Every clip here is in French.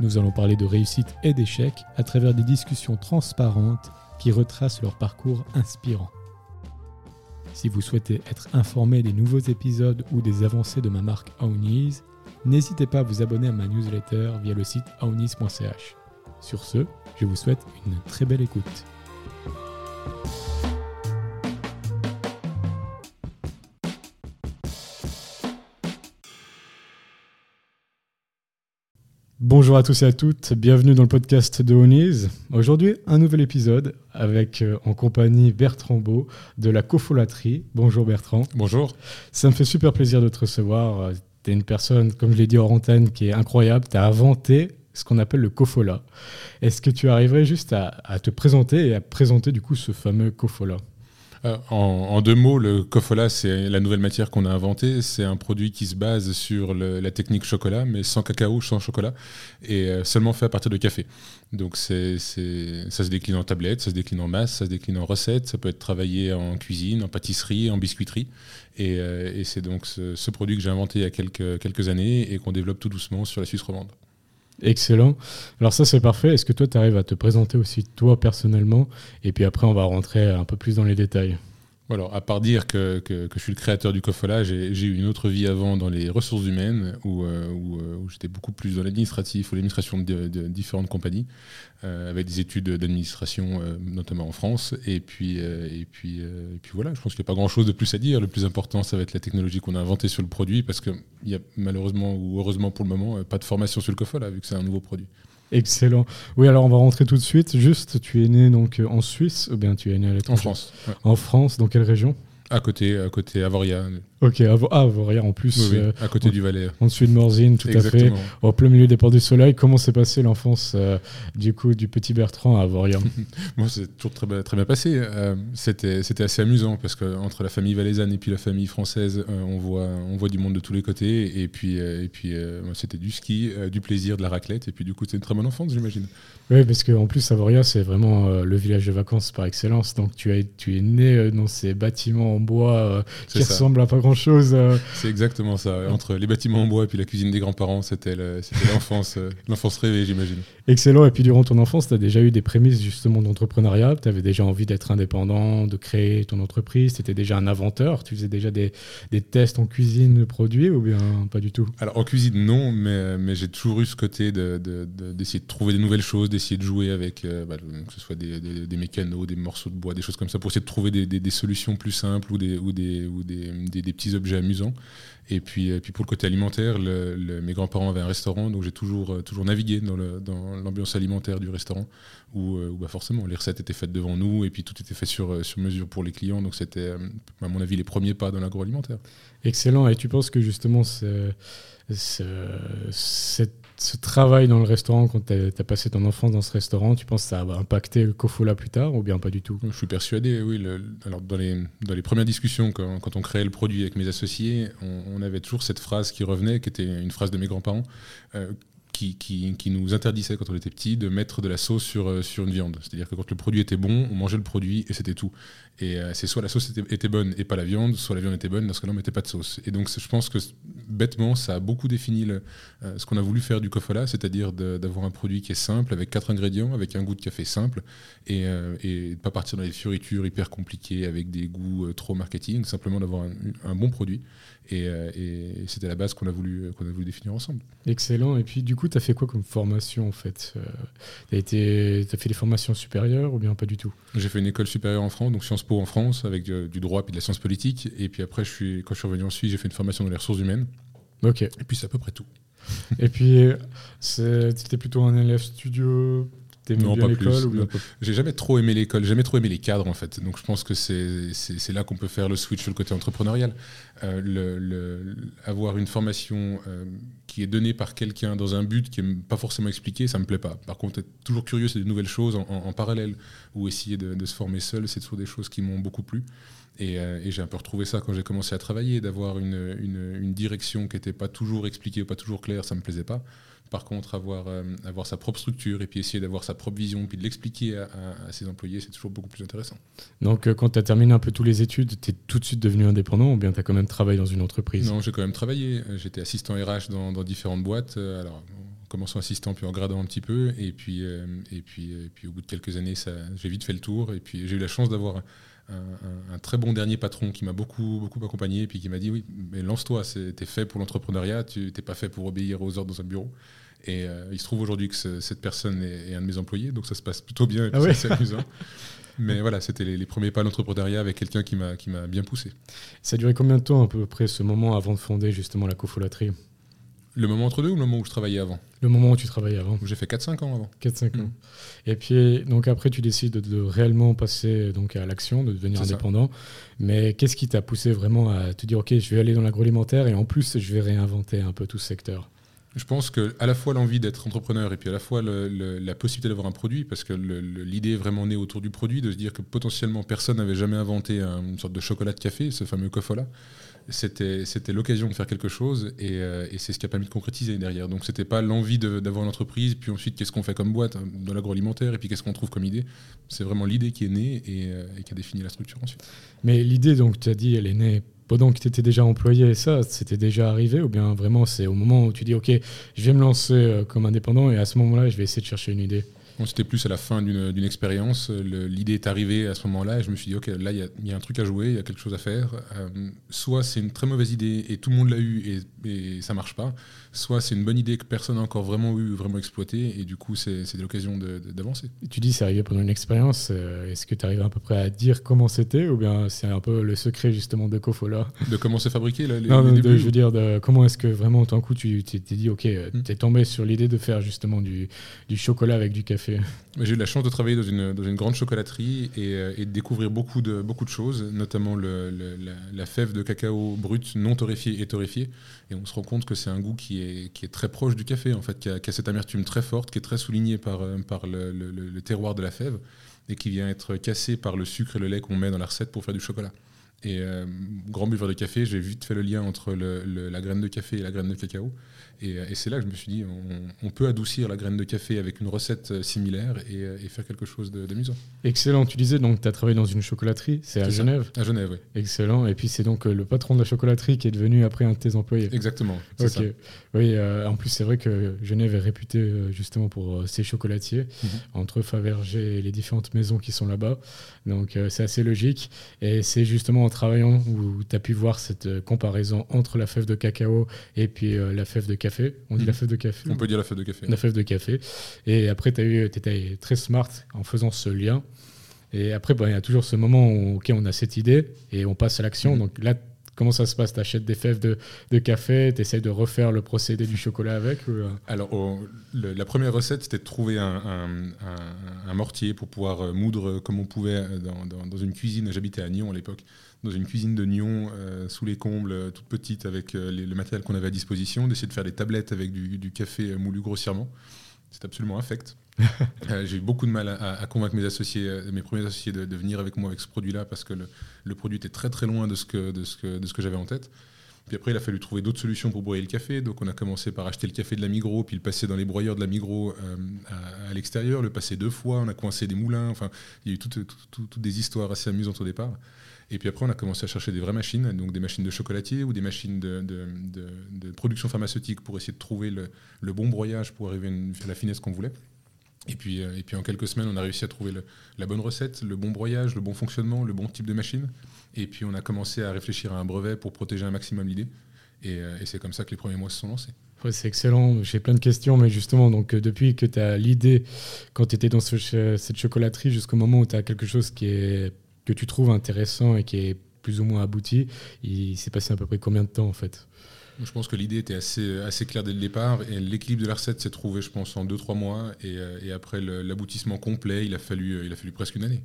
Nous allons parler de réussite et d'échec à travers des discussions transparentes qui retracent leur parcours inspirant. Si vous souhaitez être informé des nouveaux épisodes ou des avancées de ma marque Aounis, n'hésitez pas à vous abonner à ma newsletter via le site aounis.ch. Sur ce, je vous souhaite une très belle écoute. Bonjour à tous et à toutes, bienvenue dans le podcast de Oniz. Aujourd'hui, un nouvel épisode avec euh, en compagnie Bertrand Beau de la cofolaterie. Bonjour Bertrand. Bonjour. Ça me fait super plaisir de te recevoir. Tu es une personne, comme je l'ai dit en antenne, qui est incroyable. Tu as inventé ce qu'on appelle le cofola. Est-ce que tu arriverais juste à, à, te présenter et à présenter du coup ce fameux cofola? Euh, en, deux mots, le Kofola, c'est la nouvelle matière qu'on a inventée. C'est un produit qui se base sur la technique chocolat, mais sans cacao, sans chocolat, et euh, seulement fait à partir de café. Donc c'est, ça se décline en tablette, ça se décline en masse, ça se décline en recette, ça peut être travaillé en cuisine, en pâtisserie, en biscuiterie. Et, euh, c'est donc ce, produit que j'ai inventé il y a quelques, quelques années et qu'on développe tout doucement sur la Suisse romande. Excellent. Alors ça c'est parfait. Est-ce que toi tu arrives à te présenter aussi toi personnellement? Et puis après on va rentrer un peu plus dans les détails. Alors, à part dire que, que, je suis le créateur du Cofola, j'ai eu une autre vie avant dans les ressources humaines, où, euh, euh, où, j'étais beaucoup plus dans l'administratif ou l'administration de, différentes compagnies, euh, avec des études d'administration, notamment en France. Et puis, et, puis, et puis voilà, je pense qu'il n'y a pas grand-chose de plus à dire. Le plus important, ça va être la technologie qu'on a inventée sur le produit, parce qu'il n'y a malheureusement ou heureusement pour le moment pas de formation sur le Cofola, vu que c'est un nouveau produit. Excellent. Oui, alors on va rentrer tout de suite. Juste, tu es né donc en Suisse ou bien tu es né à l'étranger? En France. En France, dans quelle région? À côté, à côté Avoria. Ok, ah, Avoria en plus. Euh, à côté du Valais. En dessus de Morzine, tout à fait. Au plein milieu des ports du soleil. Comment s'est passée l'enfance euh, du coup du petit Bertrand à Avoria Moi, c'est toujours très, très bien passé. Euh, c'était, c'était assez amusant parce qu'entre la famille valaisanne et puis la famille française, on, voit, on voit du monde de tous les côtés. Et puis, et puis c'était du ski, du plaisir, de la raclette. Et puis du coup, c'est une très bonne enfance, j'imagine. Oui, parce qu'en plus, Avoria, c'est vraiment le village de vacances par excellence. Donc tu, as, tu es né dans ces bâtiments en bois qui ressemblent à pas grand chose. Euh. C'est exactement ça. Entre les bâtiments en bois et puis la cuisine des grands-parents, c'était l'enfance euh, l'enfance rêvée, j'imagine. Excellent. Et puis durant ton enfance, tu as déjà eu des prémices justement d'entrepreneuriat? Tu avais déjà envie d'être indépendant, de créer ton entreprise? Tu étais déjà un inventeur? Tu faisais déjà des, des, tests en cuisine de produits ou bien pas du tout? Alors en cuisine, non, mais, mais j'ai toujours eu ce côté d'essayer de, de, de, trouver des nouvelles choses, d'essayer de jouer avec, euh, bah, que ce soit des, des, des, mécanos, des morceaux de bois, des choses comme ça, pour essayer de trouver des, solutions plus simples ou des, ou des, ou des, des objets amusant. Et puis, et puis pour le côté alimentaire, mes grands-parents avaient un restaurant, donc j'ai toujours, euh, toujours navigué dans l'ambiance alimentaire du restaurant, où, euh, où bah forcément les recettes étaient faites devant nous, et puis tout était fait sur, euh, sur mesure pour les clients. Donc c'était, à mon avis, les premiers pas dans l'agroalimentaire. Excellent. Et tu penses que justement, cette ce travail dans le restaurant, quand tu as, passé ton enfance dans ce restaurant, tu penses que ça va impacter le Kofola plus tard ou bien pas du tout? Je suis persuadé, oui. alors dans les, premières discussions, quand, on créait le produit avec mes associés, on, avait toujours cette phrase qui revenait, qui était une phrase de mes grands-parents, euh, qui, nous interdisait quand on était petit de mettre de la sauce euh, sur une viande. C'est-à-dire que quand le produit était bon, on mangeait le produit et c'était tout. Et euh, c'est soit la sauce était, était, bonne et pas la viande, soit la viande était bonne, cas-là on mettait pas de sauce. Et donc je pense que bêtement, ça a beaucoup défini le, euh, ce qu'on a voulu faire du kofola, c'est-à-dire d'avoir un produit qui est simple, avec quatre ingrédients, avec un goût de café simple, et, et pas partir dans les fioritures hyper compliquées avec des goûts trop marketing, simplement d'avoir un, un, bon produit. Et, et c'était la base qu'on a, voulu, qu'on a voulu définir ensemble. Excellent. Et puis du coup, tu as fait quoi comme formation en fait? Tu as, as, fait des formations supérieures ou bien pas du tout? J'ai fait une école supérieure en France, donc Sciences Po en France, avec du, droit et de la science politique. Et puis après, je suis, quand je suis revenu en Suisse, j'ai fait une formation dans les ressources humaines. Ok. Et puis c'est à peu près tout. et puis, c'était plutôt un élève studio non, pas plus. J'ai jamais trop aimé l'école, jamais trop aimé les cadres en fait. Donc je pense que c'est là qu'on peut faire le switch sur le côté entrepreneurial. Euh, le, avoir une formation euh, qui est donnée par quelqu'un dans un but qui n'est pas forcément expliqué, ça me plaît pas. Par contre, être toujours curieux, c'est des nouvelles choses en, parallèle ou essayer de, se former seul, c'est toujours des choses qui m'ont beaucoup plu. Et, euh, j'ai un peu retrouvé ça quand j'ai commencé à travailler, d'avoir une, direction qui n'était pas toujours expliquée, pas toujours claire, ça me plaisait pas. Par contre, avoir, euh, avoir sa propre structure et puis essayer d'avoir sa propre vision, puis de l'expliquer à, ses employés, c'est toujours beaucoup plus intéressant. Donc, euh, quand tu as terminé un peu tous les études, tu es tout de suite devenu indépendant ou bien tu as quand même travaillé dans une entreprise? Non, j'ai quand même travaillé. J'étais assistant RH dans, différentes boîtes. Euh, alors, en commençant assistant, puis en gradant un petit peu. Et puis, et puis, et puis au bout de quelques années, j'ai vite fait le tour. Et puis, j'ai eu la chance d'avoir un, très bon dernier patron qui m'a beaucoup, beaucoup accompagné et puis qui m'a dit oui, mais lance-toi, t'es fait pour l'entrepreneuriat, tu n'es pas fait pour obéir aux ordres dans un bureau. Et euh, il se trouve aujourd'hui que cette personne est, un de mes employés, donc ça se passe plutôt bien et ah c'est amusant. Mais voilà, c'était les, premiers pas d'entrepreneuriat avec quelqu'un qui m'a bien poussé. Ça a duré combien de temps à peu près ce moment avant de fonder justement la cofolatrie? Le moment entre deux ou le moment où je travaillais avant? Le moment où tu travaillais avant. J'ai fait 4-5 ans avant. 4-5 ans. Mm. Et puis, donc après, tu décides de, réellement passer donc, à l'action, de devenir indépendant. Mais qu'est-ce qui t'a poussé vraiment à te dire, OK, je vais aller dans l'agroalimentaire et en plus, je vais réinventer un peu tout ce secteur? Je pense que à la fois l'envie d'être entrepreneur et puis à la fois la possibilité d'avoir un produit, parce que l'idée est vraiment née autour du produit, de se dire que potentiellement personne n'avait jamais inventé une sorte de chocolat de café, ce fameux cofola. C'était l'occasion de faire quelque chose euh, et, c'est ce qui a permis de concrétiser derrière. Donc c'était pas l'envie d'avoir une entreprise, puis ensuite qu'est-ce qu'on fait comme boîte hein, dans l'agroalimentaire et puis qu'est-ce qu'on trouve comme idée. C'est vraiment l'idée qui est née et, euh, et, qui a défini la structure ensuite. Mais l'idée, donc tu as dit, elle est née pendant que tu étais déjà employé, ça, c'était déjà arrivé Ou bien vraiment, c'est au moment où tu dis, OK, je vais me lancer euh, comme indépendant et à ce moment-là, je vais essayer de chercher une idée c'était plus à la fin d'une expérience. L'idée est arrivée à ce moment-là et je me suis dit, OK, là, il y, a un truc à jouer, il y a quelque chose à faire. Euh, soit c'est une très mauvaise idée et tout le monde l'a eu et, et ça marche pas. Soit c'est une bonne idée que personne n'a encore vraiment eu, vraiment exploité et du coup, c'est l'occasion d'avancer. Tu dis c'est arrivé pendant une expérience. Euh, est-ce que tu arrives à peu près à dire comment c'était ou bien c'est un peu le secret justement de Kofola De comment c'est fabriqué là, les, Non, je veux dire, de, comment est-ce que vraiment, tout d'un coup, tu t'es dit, OK, hmm. tu es tombé sur l'idée de faire justement du, du chocolat avec du café j'ai eu la chance de travailler dans une, grande chocolaterie et, euh, et, de découvrir beaucoup de, choses, notamment la, fève de cacao brut non torréfiée et torréfiée. Et on se rend compte que c'est un goût qui est, très proche du café, en fait, qui a, cette amertume très forte, qui est très soulignée par, euh, le, terroir de la fève et qui vient être cassé par le sucre et le lait qu'on met dans la recette pour faire du chocolat. Et euh, grand buveur de café, j'ai vite fait le lien entre la graine de café et la graine de cacao. Euh, et, c'est là que je me suis dit, on, peut adoucir la graine de café avec une recette euh, similaire euh, et, faire quelque chose d'amusant. Excellent. Tu disais donc tu as travaillé dans une chocolaterie, c'est à Genève À Genève, oui. Excellent. Et puis c'est donc le patron de la chocolaterie qui est devenu après un de tes employés. Exactement. Ok. Oui, en plus c'est vrai que Genève est réputée justement pour ses chocolatiers, mhm. entre Fabergé et les différentes maisons qui sont là-bas. Donc c'est assez logique. Et c'est justement en travaillant où tu as pu voir cette comparaison entre la fève de cacao et puis la fève de café on dit la mhm. fève de café On peut dire la fève de café. La fève de café. Et après, tu étais très smart en faisant ce lien. Et après, il y a toujours ce moment où on a cette idée et on passe à l'action. Mhm. Donc là, comment ça se passe? Tu achètes des fèves de, café, tu essayes de refaire le procédé du chocolat avec euh? Alors, la première recette, c'était de trouver un, mortier pour pouvoir euh, moudre comme on pouvait euh, dans, dans une cuisine. J'habitais à Nyon à l'époque dans une cuisine de Nyon, euh, sous les combles, euh, toute petite, avec euh, le matériel qu'on avait à disposition, d'essayer de faire des tablettes avec du, café moulu grossièrement. C'est absolument infect. j'ai eu beaucoup de mal à, convaincre mes associés, mes premiers associés, de, venir avec moi avec ce produit-là parce que le, produit était très très loin de ce que, de ce que, de ce que j'avais en tête. Puis après, il a fallu trouver d'autres solutions pour broyer le café. Donc, on a commencé par acheter le café de la Migros, puis le passer dans les broyeurs de la Migros à, l'extérieur, le passer deux fois. On a coincé des moulins. Enfin, il y a eu toutes, toutes des histoires assez amusantes au départ. Et puis après, on a commencé à chercher des vraies machines, donc des machines de chocolatier ou des machines de, production pharmaceutique pour essayer de trouver le, bon broyage pour arriver à la finesse qu'on voulait. Et puis, euh, et puis en quelques semaines, on a réussi à trouver la bonne recette, le bon broyage, le bon fonctionnement, le bon type de machine. Et puis on a commencé à réfléchir à un brevet pour protéger un maximum l'idée. Et, euh, c'est comme ça que les premiers mois se sont lancés. c'est excellent. J'ai plein de questions, mais justement, donc, euh, depuis que tu as l'idée, quand tu étais dans cette chocolaterie, jusqu'au moment où tu as quelque chose qui est que tu trouves intéressant et qui est plus ou moins abouti, il s'est passé à peu près combien de temps en fait? Je pense que l'idée était assez, assez claire dès le départ et l'équilibre de la recette s'est trouvé, je pense, en 2-3 mois. Et, et après l'aboutissement complet, il a, fallu, il a fallu presque une année.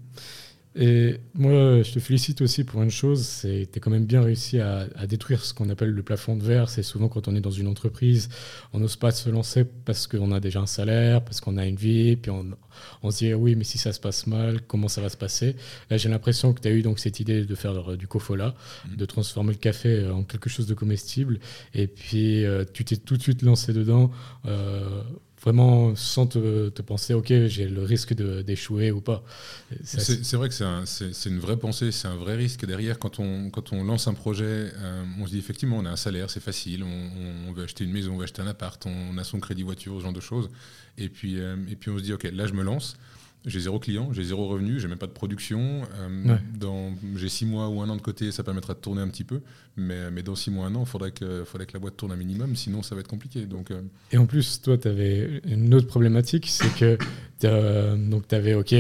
Et moi, je te félicite aussi pour une chose, c'est que tu as quand même bien réussi à, détruire ce qu'on appelle le plafond de verre. C'est souvent quand on est dans une entreprise, on n'ose pas se lancer parce qu'on a déjà un salaire, parce qu'on a une vie, puis on, on se dit oui, mais si ça se passe mal, comment ça va se passer? Là, j'ai l'impression que tu as eu donc cette idée de faire euh, du cofola, mmh. de transformer le café euh, en quelque chose de comestible, et puis euh, tu t'es tout de suite lancé dedans vraiment sans te, penser, ok, j'ai le risque d'échouer ou pas. C'est vrai que c'est une vraie pensée, c'est un vrai risque. Derrière, quand on, quand on lance un projet, euh, on se dit effectivement, on a un salaire, c'est facile, on, veut acheter une maison, on veut acheter un appart, on a son crédit voiture, ce genre de choses. Et puis, euh, et puis on se dit, ok, là je me lance j'ai zéro client, j'ai zéro revenu, j'ai même pas de production. Euh, j'ai six mois ou un an de côté, ça permettra de tourner un petit peu. Mais, mais dans six mois, un an, il faudrait que, faudrait que la boîte tourne un minimum, sinon ça va être compliqué. Donc, euh. Et en plus, toi, tu avais une autre problématique, c'est que tu avais, OK,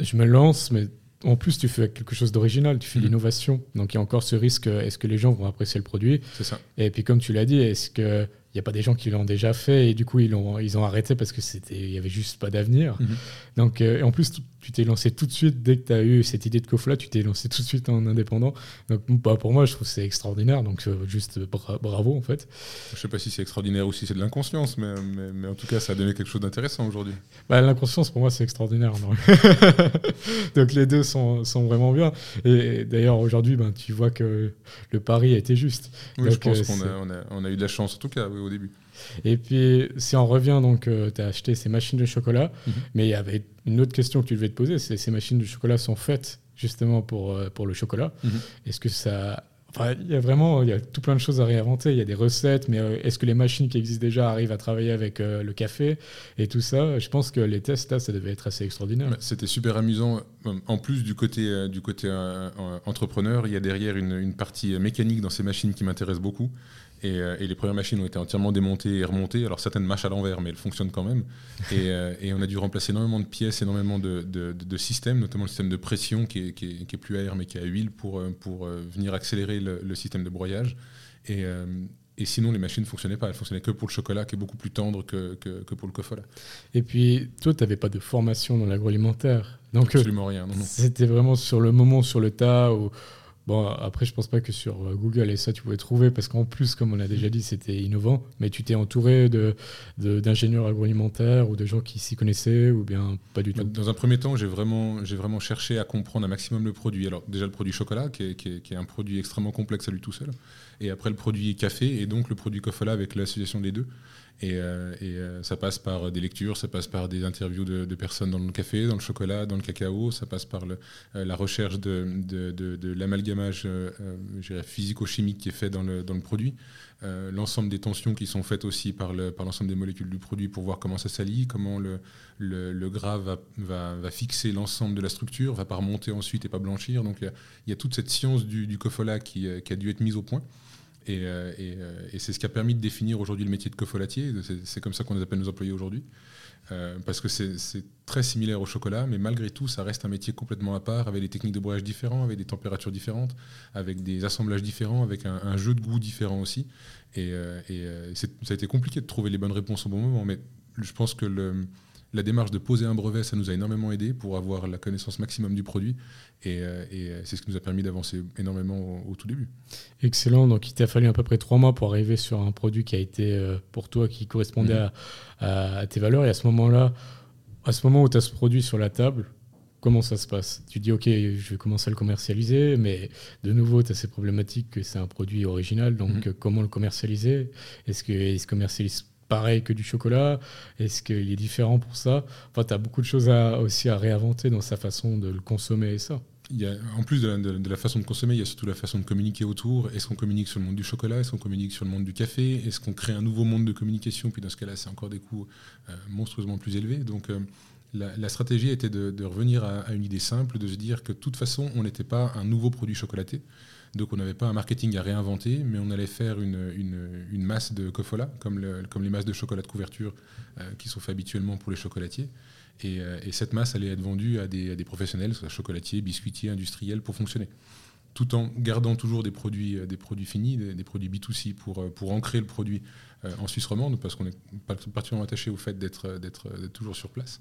je me lance, mais en plus, tu fais quelque chose d'original, tu fais de mm-hmm. l'innovation. Donc, il y a encore ce risque, est-ce que les gens vont apprécier le produit? C'est ça. Et puis, comme tu l'as dit, est-ce que il n'y a pas des gens qui l'ont déjà fait et du coup ils ont, ils ont arrêté parce que c'était il y avait juste pas d'avenir. Mhm. Donc euh, en plus tu t'es lancé tout de suite dès que tu as eu cette idée de Kofla, tu t'es lancé tout de suite en indépendant. Donc bah, pour moi je trouve c'est extraordinaire donc euh, juste bravo en fait. Je sais pas si c'est extraordinaire ou si c'est de l'inconscience mais, mais, en tout cas ça a donné quelque chose d'intéressant aujourd'hui. Bah, l'inconscience pour moi c'est extraordinaire. donc les deux sont, sont, vraiment bien et d'ailleurs aujourd'hui ben, tu vois que le pari a été juste. Oui, je pense euh, qu'on a, on a, on a, eu de la chance en tout cas au début. Et puis, si on revient, donc, euh, tu as acheté ces machines de chocolat, mhm. mais il y avait une autre question que tu devais te poser, c'est ces machines de chocolat sont faites justement pour, euh, pour le chocolat. Mhm. Est-ce que ça... Enfin, il y a vraiment il y a tout plein de choses à réinventer. Il y a des recettes, mais euh, est-ce que les machines qui existent déjà arrivent à travailler avec le café et tout ça? Je pense que les tests, là, ça devait être assez extraordinaire. C'était super amusant. En plus du côté, du côté entrepreneur, il y a derrière une, une partie mécanique dans ces machines qui m'intéresse beaucoup. Euh, et, les premières machines ont été entièrement démontées et remontées. Alors certaines marchent à l'envers, mais elles fonctionnent quand même. Euh, et, on a dû remplacer énormément de pièces, énormément de, systèmes, notamment le système de pression qui est, plus à air mais qui est à huile pour, euh, pour venir accélérer le, système de broyage. Et, sinon, les machines ne fonctionnaient pas. Elles fonctionnaient que pour le chocolat, qui est beaucoup plus tendre que, que, pour le cofola. Et puis, toi, tu n'avais pas de formation dans l'agroalimentaire. Donc, Absolument rien. C'était vraiment sur le moment, sur le tas, où Bon, après, je pense pas que sur euh, Google et ça, tu pouvais trouver, parce qu'en plus, comme on l'a déjà dit, c'était innovant, mais tu t'es entouré d'ingénieurs agroalimentaires ou de gens qui s'y connaissaient, ou bien pas du tout? Dans un premier temps, j'ai vraiment, vraiment cherché à comprendre un maximum le produit. Alors, déjà, le produit chocolat, qui est, qui est, un produit extrêmement complexe à lui tout seul, et après, le produit café, et donc le produit Cofola avec l'association des deux. Et, euh, euh, ça passe par des lectures, ça passe par des interviews de, personnes dans le café, dans le chocolat, dans le cacao, ça passe par euh, la recherche de, l'amalgamage physico-chimique qui est fait dans le, produit, l'ensemble des tensions qui sont faites aussi par l'ensemble des molécules du produit pour voir comment ça s'allie, comment le, gras va, fixer l'ensemble de la structure, va pas remonter ensuite et pas blanchir. Donc il y, a toute cette science du, du cofola qui a dû être mise au point. Euh, euh, et, c'est ce qui a permis de définir aujourd'hui le métier de cofolatier. C'est comme ça qu'on appelle nos employés aujourd'hui. Euh, parce que c'est très similaire au chocolat, mais malgré tout, ça reste un métier complètement à part, avec des techniques de broyage différentes, avec des températures différentes, avec des assemblages différents, avec un, jeu de goût différent aussi. Et, ça a été compliqué de trouver les bonnes réponses au bon moment, mais je pense que le, la démarche de poser un brevet, ça nous a énormément aidé pour avoir la connaissance maximum du produit. Et, euh, euh, c'est ce qui nous a permis d'avancer énormément au, tout début. Excellent. Donc, il t'a fallu à peu près trois mois pour arriver sur un produit qui a été euh, pour toi, qui correspondait mhm. à, tes valeurs. Et à ce moment-là, à ce moment où tu as ce produit sur la table, comment ça se passe? Tu dis, OK, je vais commencer à le commercialiser, mais de nouveau, tu as ces problématiques que c'est un produit original. Donc, mhm. comment le commercialiser? Est-ce qu'il se commercialise pareil que du chocolat? Est-ce qu'il est différent pour ça? Enfin, tu as beaucoup de choses aussi à réinventer dans sa façon de le consommer et ça. Il y a, en plus de la, façon de consommer, il y a surtout la façon de communiquer autour. Est-ce qu'on communique sur le monde du chocolat? Est-ce qu'on communique sur le monde du café? Est-ce qu'on crée un nouveau monde de communication? Puis dans ce cas-là, c'est encore des coûts euh, monstrueusement plus élevés. Donc euh, la, stratégie était de, revenir à, à, une idée simple, de se dire que de toute façon, on n'était pas un nouveau produit chocolaté. Donc on n'avait pas un marketing à réinventer, mais on allait faire une, masse de cofola, comme, les masses de chocolat de couverture euh, qui sont faites habituellement pour les chocolatiers. Et, euh, cette masse allait être vendue à des, professionnels, soit chocolatiers, biscuitiers, industriels, pour fonctionner. tout en gardant toujours des produits, produits finis, des, produits B2C pour, pour ancrer le produit en Suisse romande, parce qu'on est particulièrement attaché au fait d'être toujours sur place.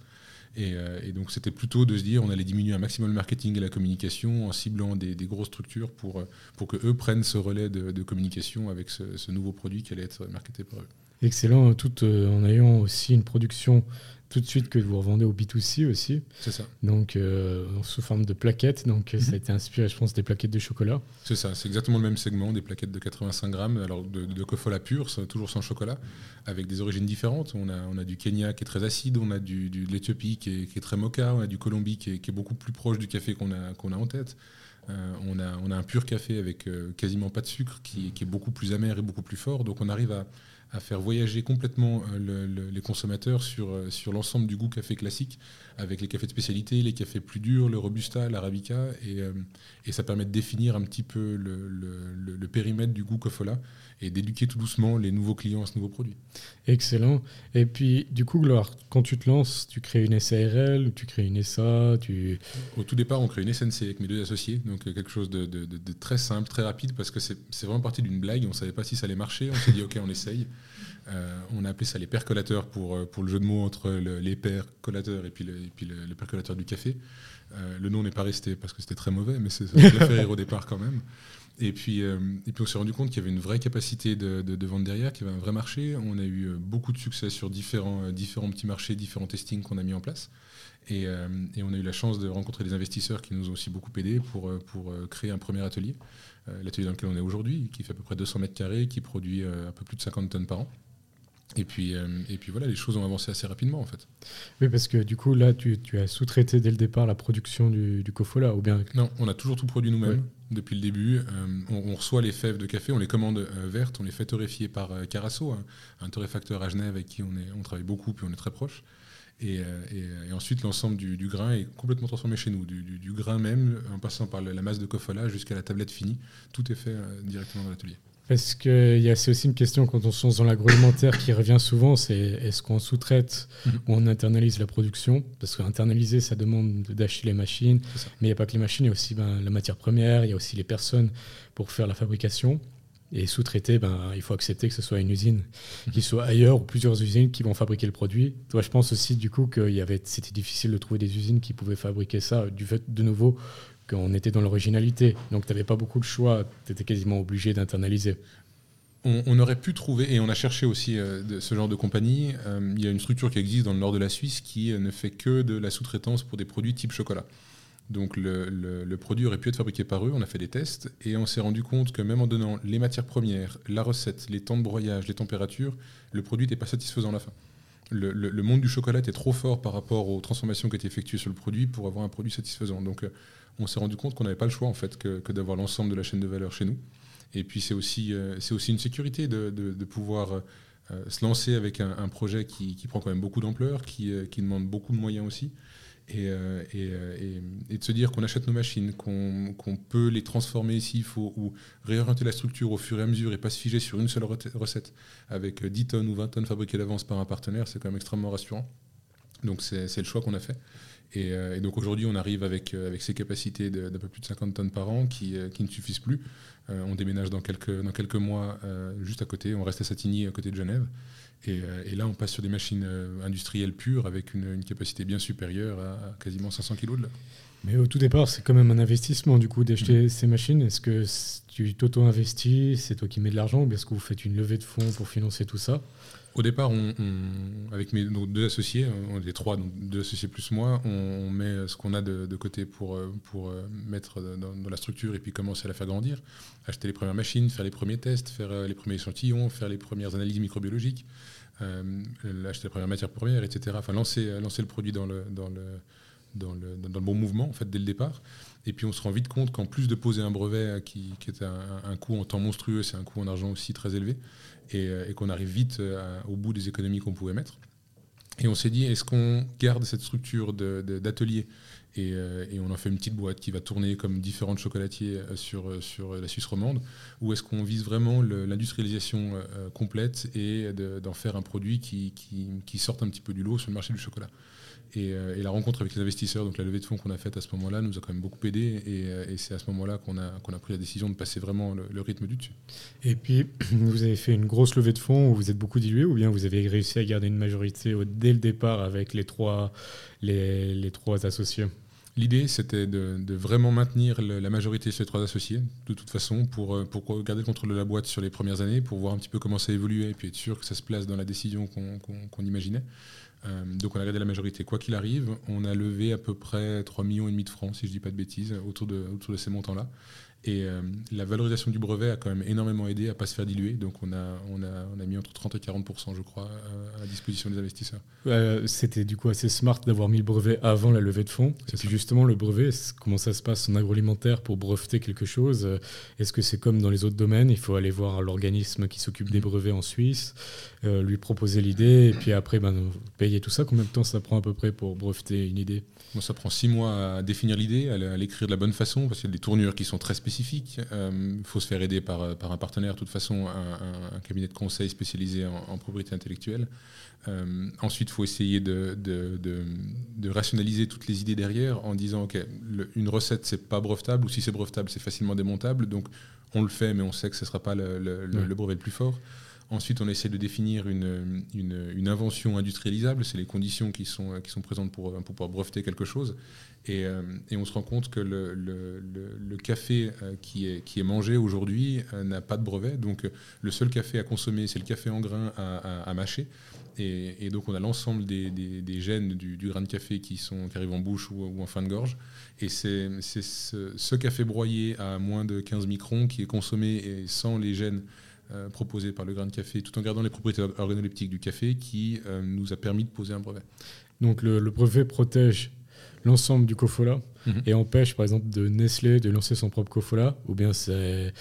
Euh, et, donc c'était plutôt de se dire on allait diminuer un maximum le marketing et la communication en ciblant des, grosses structures pour, euh, pour que eux prennent ce relais de, communication avec ce, nouveau produit qui allait être marketé par eux. Excellent, tout euh, en ayant aussi une production tout de suite que vous revendez au B2C aussi. C'est ça. Donc, euh, sous forme de plaquettes. Donc, ça a mhm. été inspiré, je pense, des plaquettes de chocolat. C'est ça, c'est exactement le même segment, des plaquettes de 85 grammes, alors de, de Cofola pur, toujours sans chocolat, avec des origines différentes. On a, on a du Kenya qui est très acide, on a du, de l'Éthiopie qui est, très mocha, on a du Colombie qui est, beaucoup plus proche du café qu'on a, qu'on a en tête. Euh, on, a, on a un pur café avec euh, quasiment pas de sucre qui, qui, est beaucoup plus amer et beaucoup plus fort. Donc on arrive à, à faire voyager complètement euh, les consommateurs sur, euh, sur l'ensemble du goût café classique, avec les cafés de spécialité, les cafés plus durs, le robusta, l'arabica, et, euh, et, ça permet de définir un petit peu le, le périmètre du goût Cofola et d'éduquer tout doucement les nouveaux clients à ce nouveau produit. Excellent. Et puis, du coup, alors, quand tu te lances, tu crées une SARL, tu crées une SA tu... Au tout départ, on crée une SNC avec mes deux associés, donc quelque chose de, de, de très simple, très rapide, parce que c'est vraiment parti d'une blague, on ne savait pas si ça allait marcher, on s'est dit, OK, on essaye. Euh, on a appelé ça les percolateurs pour, euh, pour le jeu de mots entre les percolateurs et puis le, et puis le, percolateur du café. Euh, le nom n'est pas resté parce que c'était très mauvais, mais c'est l'a fait rire au départ quand même. Et puis, et puis on s'est rendu compte qu'il y avait une vraie capacité de, de, vente derrière, qu'il y avait un vrai marché. On a eu beaucoup de succès sur différents, différents petits marchés, différents testings qu'on a mis en place. Et, et, on a eu la chance de rencontrer des investisseurs qui nous ont aussi beaucoup aidés pour, pour créer un premier atelier. L'atelier dans lequel on est aujourd'hui, qui fait à peu près 200 mètres carrés, qui produit un peu plus de 50 tonnes par an. Et puis, euh, et puis voilà, les choses ont avancé assez rapidement en fait. Oui, parce que du coup, là, tu, tu as sous-traité dès le départ la production du, du Cofola, ou bien Non, on a toujours tout produit nous-mêmes depuis le début. Euh, on, reçoit les fèves de café, on les commande euh, vertes, on les fait torréfier par Carasso, un torréfacteur à Genève avec qui on, est, on travaille beaucoup, puis on est très proche. Et, et, ensuite, l'ensemble du, du, grain est complètement transformé chez nous, du, du, grain même, en passant par la masse de Cofola jusqu'à la tablette finie. Tout est fait directement dans l'atelier. Parce que c'est aussi une question quand on se lance dans l'agroalimentaire qui revient souvent, c'est est-ce qu'on sous-traite mhm. ou on internalise la production? Parce qu'internaliser, ça demande d'acheter les machines, mais il n'y a pas que les machines, il y a aussi ben, la matière première, il y a aussi les personnes pour faire la fabrication. Et sous-traiter, ben, il faut accepter que ce soit une usine mhm. qui soit ailleurs ou plusieurs usines qui vont fabriquer le produit. Toi, je pense aussi du coup que c'était difficile de trouver des usines qui pouvaient fabriquer ça, du fait de nouveau qu'on était dans l'originalité. Donc tu n'avais pas beaucoup de choix, tu étais quasiment obligé d'internaliser. On, aurait pu trouver, et on a cherché aussi euh, ce genre de compagnie, euh, il y a une structure qui existe dans le nord de la Suisse qui euh, ne fait que de la sous-traitance pour des produits type chocolat. Donc le, produit aurait pu être fabriqué par eux, on a fait des tests, et on s'est rendu compte que même en donnant les matières premières, la recette, les temps de broyage, les températures, le produit n'était pas satisfaisant à la fin. Le, monde du chocolat était trop fort par rapport aux transformations qui étaient effectuées sur le produit pour avoir un produit satisfaisant. Donc on s'est rendu compte qu'on n'avait pas le choix en fait que, d'avoir l'ensemble de la chaîne de valeur chez nous. Et puis c'est aussi, euh, une sécurité de, pouvoir euh, se lancer avec un, projet qui, prend quand même beaucoup d'ampleur, qui, euh, demande beaucoup de moyens aussi. Et, de se dire qu'on achète nos machines, qu'on peut les transformer s'il faut, ou réorienter la structure au fur et à mesure et pas se figer sur une seule recette avec 10 tonnes ou 20 tonnes fabriquées d'avance par un partenaire, c'est quand même extrêmement rassurant. Donc c'est le choix qu'on a fait. Euh, et, donc aujourd'hui, on arrive avec, euh, ces capacités d'un peu plus de 50 tonnes par an qui, euh, ne suffisent plus. on déménage dans quelques, dans quelques mois juste à côté, on reste à Satigny, à côté de Genève. Et, là, on passe sur des machines industrielles pures avec une, capacité bien supérieure à, quasiment 500 kg de là. Mais au tout départ, c'est quand même un investissement du coup d'acheter mm-hmm. ces machines. Est-ce que tu t'auto-investis, c'est toi qui mets de l'argent, ou est-ce que vous faites une levée de fonds pour financer tout ça? Au départ, on, avec mes, nos deux associés, on est trois, donc deux associés plus moi, on, met ce qu'on a de, côté pour, pour mettre dans, la structure et puis commencer à la faire grandir. Acheter les premières machines, faire les premiers tests, faire euh, les premiers échantillons, faire les premières analyses microbiologiques, euh, acheter les premières matières premières, etc. Enfin, lancer, lancer le produit dans le, dans le, dans le, bon mouvement, en fait, dès le départ. Et puis on se rend vite compte qu'en plus de poser un brevet qui, qui est un, coût en temps monstrueux, c'est un coût en argent aussi très élevé, euh, et, qu'on arrive vite euh, au bout des économies qu'on pouvait mettre. Et on s'est dit, est-ce qu'on garde cette structure d'atelier euh, et, on en fait une petite boîte qui va tourner comme différents chocolatiers sur, la Suisse romande Ou est-ce qu'on vise vraiment l'industrialisation complète et d'en faire un produit qui, sorte un petit peu du lot sur le marché du chocolat? Et, la rencontre avec les investisseurs, donc la levée de fonds qu'on a faite à ce moment-là, nous a quand même beaucoup aidé. Et, c'est à ce moment-là qu'on a, qu'on a pris la décision de passer vraiment le, rythme du dessus. Et puis, vous avez fait une grosse levée de fonds où vous êtes beaucoup dilué, ou bien vous avez réussi à garder une majorité dès le départ avec les trois, les, les trois associés? L'idée, c'était de, vraiment maintenir la majorité sur les trois associés, de toute façon, pour, euh, pour garder le contrôle de la boîte sur les premières années, pour voir un petit peu comment ça évoluait, et puis être sûr que ça se place dans la décision qu'on imaginait. Euh, donc on a gardé la majorité. Quoi qu'il arrive, on a levé à peu près 3,5 millions de francs, si je ne dis pas de bêtises, autour de, autour de ces montants-là. Et euh, la valorisation du brevet a quand même énormément aidé à ne pas se faire diluer. Donc on a, on a, on a mis entre 30 et 40% je crois, euh, à disposition des investisseurs. C'était du coup assez smart d'avoir mis le brevet avant la levée de fonds. Et justement, le brevet, comment ça se passe en agroalimentaire pour breveter quelque chose? Euh, Est-ce que c'est comme dans les autres domaines? Il faut aller voir l'organisme qui s'occupe des mm. brevets en Suisse, lui proposer l'idée, et puis après ben, payer tout ça. Combien de temps ça prend à peu près pour breveter une idée? Ça prend six mois à définir l'idée, à l'écrire de la bonne façon, parce qu'il y a des tournures qui sont très spécifiques spécifique. Il euh, faut se faire aider par, par, un partenaire, de toute façon, un, cabinet de conseil spécialisé en, propriété intellectuelle. Euh, ensuite, il faut essayer de, de, de, rationaliser toutes les idées derrière en disant, OK, une recette, c'est pas brevetable, ou si c'est brevetable, c'est facilement démontable. Donc, on le fait, mais on sait que ce ne sera pas le, le, brevet le plus fort. Ensuite, on essaie de définir une, invention industrialisable, c'est les conditions qui sont, présentes pour, pouvoir breveter quelque chose. Et, euh, et, on se rend compte que le, café euh, qui, est, mangé aujourd'hui euh, n'a pas de brevet. Donc le seul café à consommer, c'est le café en grain à, mâcher. Et, donc on a l'ensemble des, gènes du, grain de café qui, arrivent en bouche ou, ou en fin de gorge. Et c'est ce, ce, café broyé à moins de 15 microns qui est consommé et sans les gènes proposés par le grain de café, tout en gardant les propriétés organoleptiques du café, qui nous a permis de poser un brevet. Donc le, le brevet protège l'ensemble du Cofola mhm. et empêche par exemple de Nestlé de lancer son propre Cofola ou bien c'est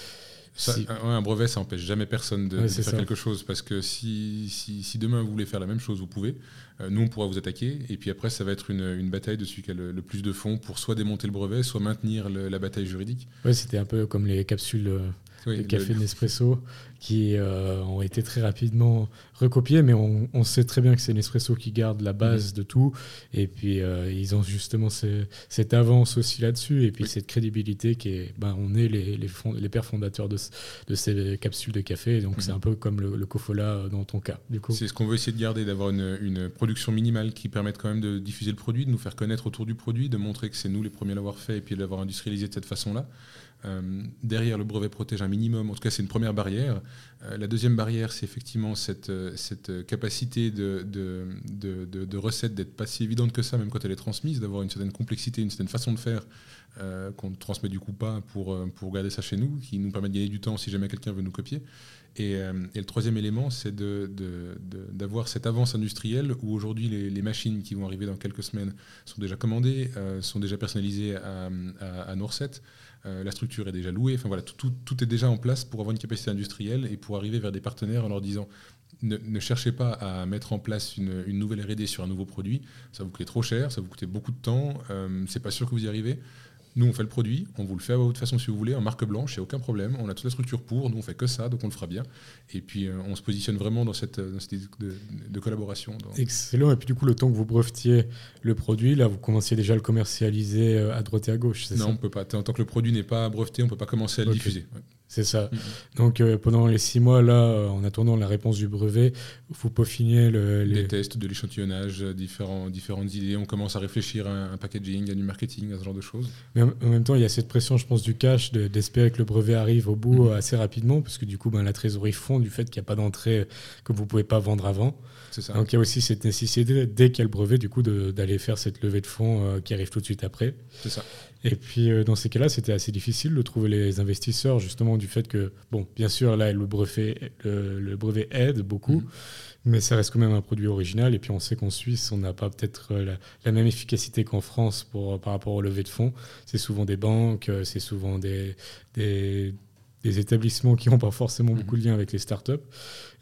un brevet, ça empêche jamais personne de, faire quelque chose parce que si, si, demain vous voulez faire la même chose, vous pouvez. Euh, nous, on pourra vous attaquer et puis après, ça va être une, une bataille de celui qui a le, plus de fonds pour soit démonter le brevet, soit maintenir la bataille juridique. Ouais, c'était un peu comme les capsules euh, de café Nespresso qui euh, ont été très rapidement recopiés, mais on, sait très bien que c'est Nespresso qui garde la base mhm. de tout. Et puis, euh, ils ont justement cette avance aussi là-dessus, et puis cette crédibilité qui est, ben, on est les, les, les pères fondateurs de, de, ces capsules de café, donc c'est mhm. un peu comme le, le Cofola euh, dans ton cas. C'est ce qu'on veut essayer de garder, d'avoir une, une, production minimale qui permette quand même de diffuser le produit, de nous faire connaître autour du produit, de montrer que c'est nous les premiers à l'avoir fait, et puis de l'avoir industrialisé de cette façon-là. Euh, derrière, le brevet protège un minimum, en tout cas c'est une première barrière. Euh, la deuxième barrière, c'est effectivement cette, euh, capacité de, recette d'être pas si évidente que ça, même quand elle est transmise, d'avoir une certaine complexité, une certaine façon de faire qu'on ne transmet du coup pas pour, garder ça chez nous, qui nous permet de gagner du temps si jamais quelqu'un veut nous copier. Et, le troisième élément, c'est d'avoir cette avance industrielle où aujourd'hui les, les, machines qui vont arriver dans quelques semaines sont déjà commandées, sont déjà personnalisées à, à, à nos recettes. Euh, la structure est déjà louée, enfin voilà, tout, est déjà en place pour avoir une capacité industrielle et pour arriver vers des partenaires en leur disant ne, cherchez pas à mettre en place une, nouvelle R&D sur un nouveau produit, ça vous coûte trop cher, ça vous coûte beaucoup de temps, euh, c'est pas sûr que vous y arrivez. Nous, on fait le produit, on vous le fait à votre façon si vous voulez, en marque blanche, il n'y a aucun problème. On a toute la structure pour, nous, on fait que ça, donc on le fera bien. Et puis, euh, on se positionne vraiment dans cette, dans cette idée de, collaboration. Excellent. Et puis, du coup, le temps que vous brevetiez le produit, là, vous commenciez déjà à le commercialiser euh, à droite et à gauche, Non, on ne peut pas. Tant que le produit n'est pas breveté, on ne peut pas commencer à le diffuser. C'est ça. Donc euh, pendant les six mois, là, euh, en attendant la réponse du brevet, vous peaufinez le, les... Tests, de l'échantillonnage, euh, différents, différentes idées. On commence à réfléchir à un packaging, à du marketing, à ce genre de choses. Mais en même temps, il y a cette pression, je pense, du cash, d'espérer que le brevet arrive au bout assez rapidement, parce que du coup, ben, la trésorerie fond du fait qu'il n'y a pas d'entrée que vous ne pouvez pas vendre avant. Ça. Donc il y a aussi cette nécessité, dès qu'il y a le brevet, du coup, d'aller faire cette levée de fonds qui arrive tout de suite après. C'est ça. Et puis euh, dans ces cas-là, c'était assez difficile de trouver les investisseurs, justement du fait que, bon, bien sûr, là, le brevet, le, brevet aide beaucoup, mhm. mais ça reste quand même un produit original. Et puis on sait qu'en Suisse, on n'a pas peut-être euh, la, même efficacité qu'en France pour, par rapport au levée de fonds. C'est souvent des banques, euh, c'est souvent des, des, établissements qui n'ont pas forcément mhm. beaucoup de lien avec les startups.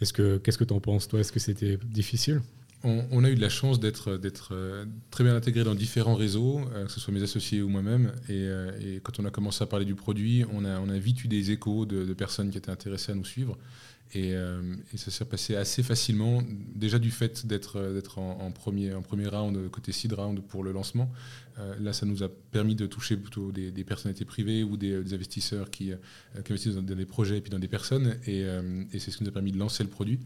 Est-ce que, qu'est-ce que tu en penses, toi? Est-ce que c'était difficile? On, a eu de la chance d'être très bien intégré dans différents réseaux, que ce soit mes associés ou moi-même. Et, quand on a commencé à parler du produit, on a, vite eu des échos de, personnes qui étaient intéressées à nous suivre. Euh, et, ça s'est passé assez facilement, déjà du fait d'être en, premier, round, côté seed round pour le lancement. Euh, là, ça nous a permis de toucher plutôt des, personnalités privées ou des, investisseurs qui, euh, investissent dans des projets et puis dans des personnes. Et c'est ce qui nous a permis de lancer le produit.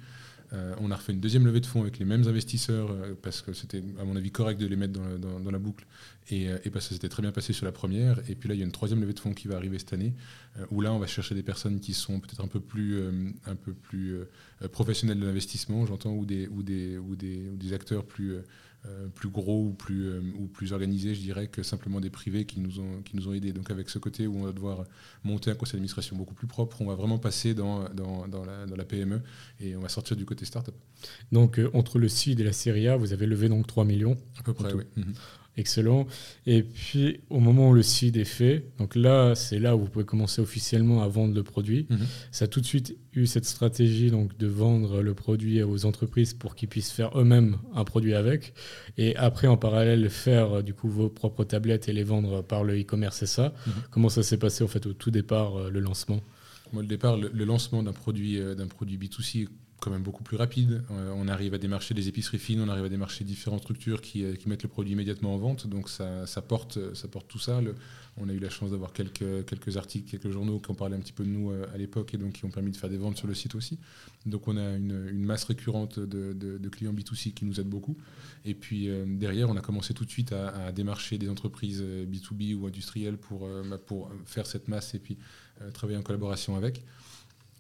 Euh, on a refait une deuxième levée de fonds avec les mêmes investisseurs euh, parce que c'était, à mon avis, correct de les mettre dans, la boucle et, euh, et, parce que c'était très bien passé sur la première. Et puis là, il y a une troisième levée de fonds qui va arriver cette année où là, on va chercher des personnes qui sont peut-être un peu plus, un professionnelles de l'investissement, j'entends, ou des acteurs plus euh, plus gros ou plus, euh, ou plus organisés, je dirais, que simplement des privés qui nous, ont, qui nous ont aidés. Donc avec ce côté où on va devoir monter un conseil d'administration beaucoup plus propre, on va vraiment passer dans, dans, dans, la, dans la, PME et on va sortir du côté startup. Donc euh, entre le CID et la série A, vous avez levé donc 3 millions À peu près, oui. Mhm. Excellent. Et puis, au moment où le site est fait, donc là, c'est là où vous pouvez commencer officiellement à vendre le produit. Mhm. Ça a tout de suite eu cette stratégie donc, de vendre le produit aux entreprises pour qu'ils puissent faire eux-mêmes un produit avec. Et après, en parallèle, faire du coup vos propres tablettes et les vendre par le e-commerce, c'est ça. Mhm. Comment ça s'est passé en fait au tout départ, euh, le lancement? Moi, le départ, le, lancement d'un produit, euh, d'un produit B2C quand même beaucoup plus rapide. Euh, on arrive à démarcher des épiceries fines, on arrive à démarcher différentes structures qui, euh, mettent le produit immédiatement en vente. Donc ça, porte, tout ça. on a eu la chance d'avoir quelques, articles, quelques journaux qui ont parlé un petit peu de nous euh, à l'époque et donc qui ont permis de faire des ventes sur le site aussi. Donc on a une, masse récurrente de, clients B2C qui nous aident beaucoup. Et puis derrière, on a commencé tout de suite à, démarcher des entreprises B2B ou industrielles bah, pour faire cette masse et puis travailler en collaboration avec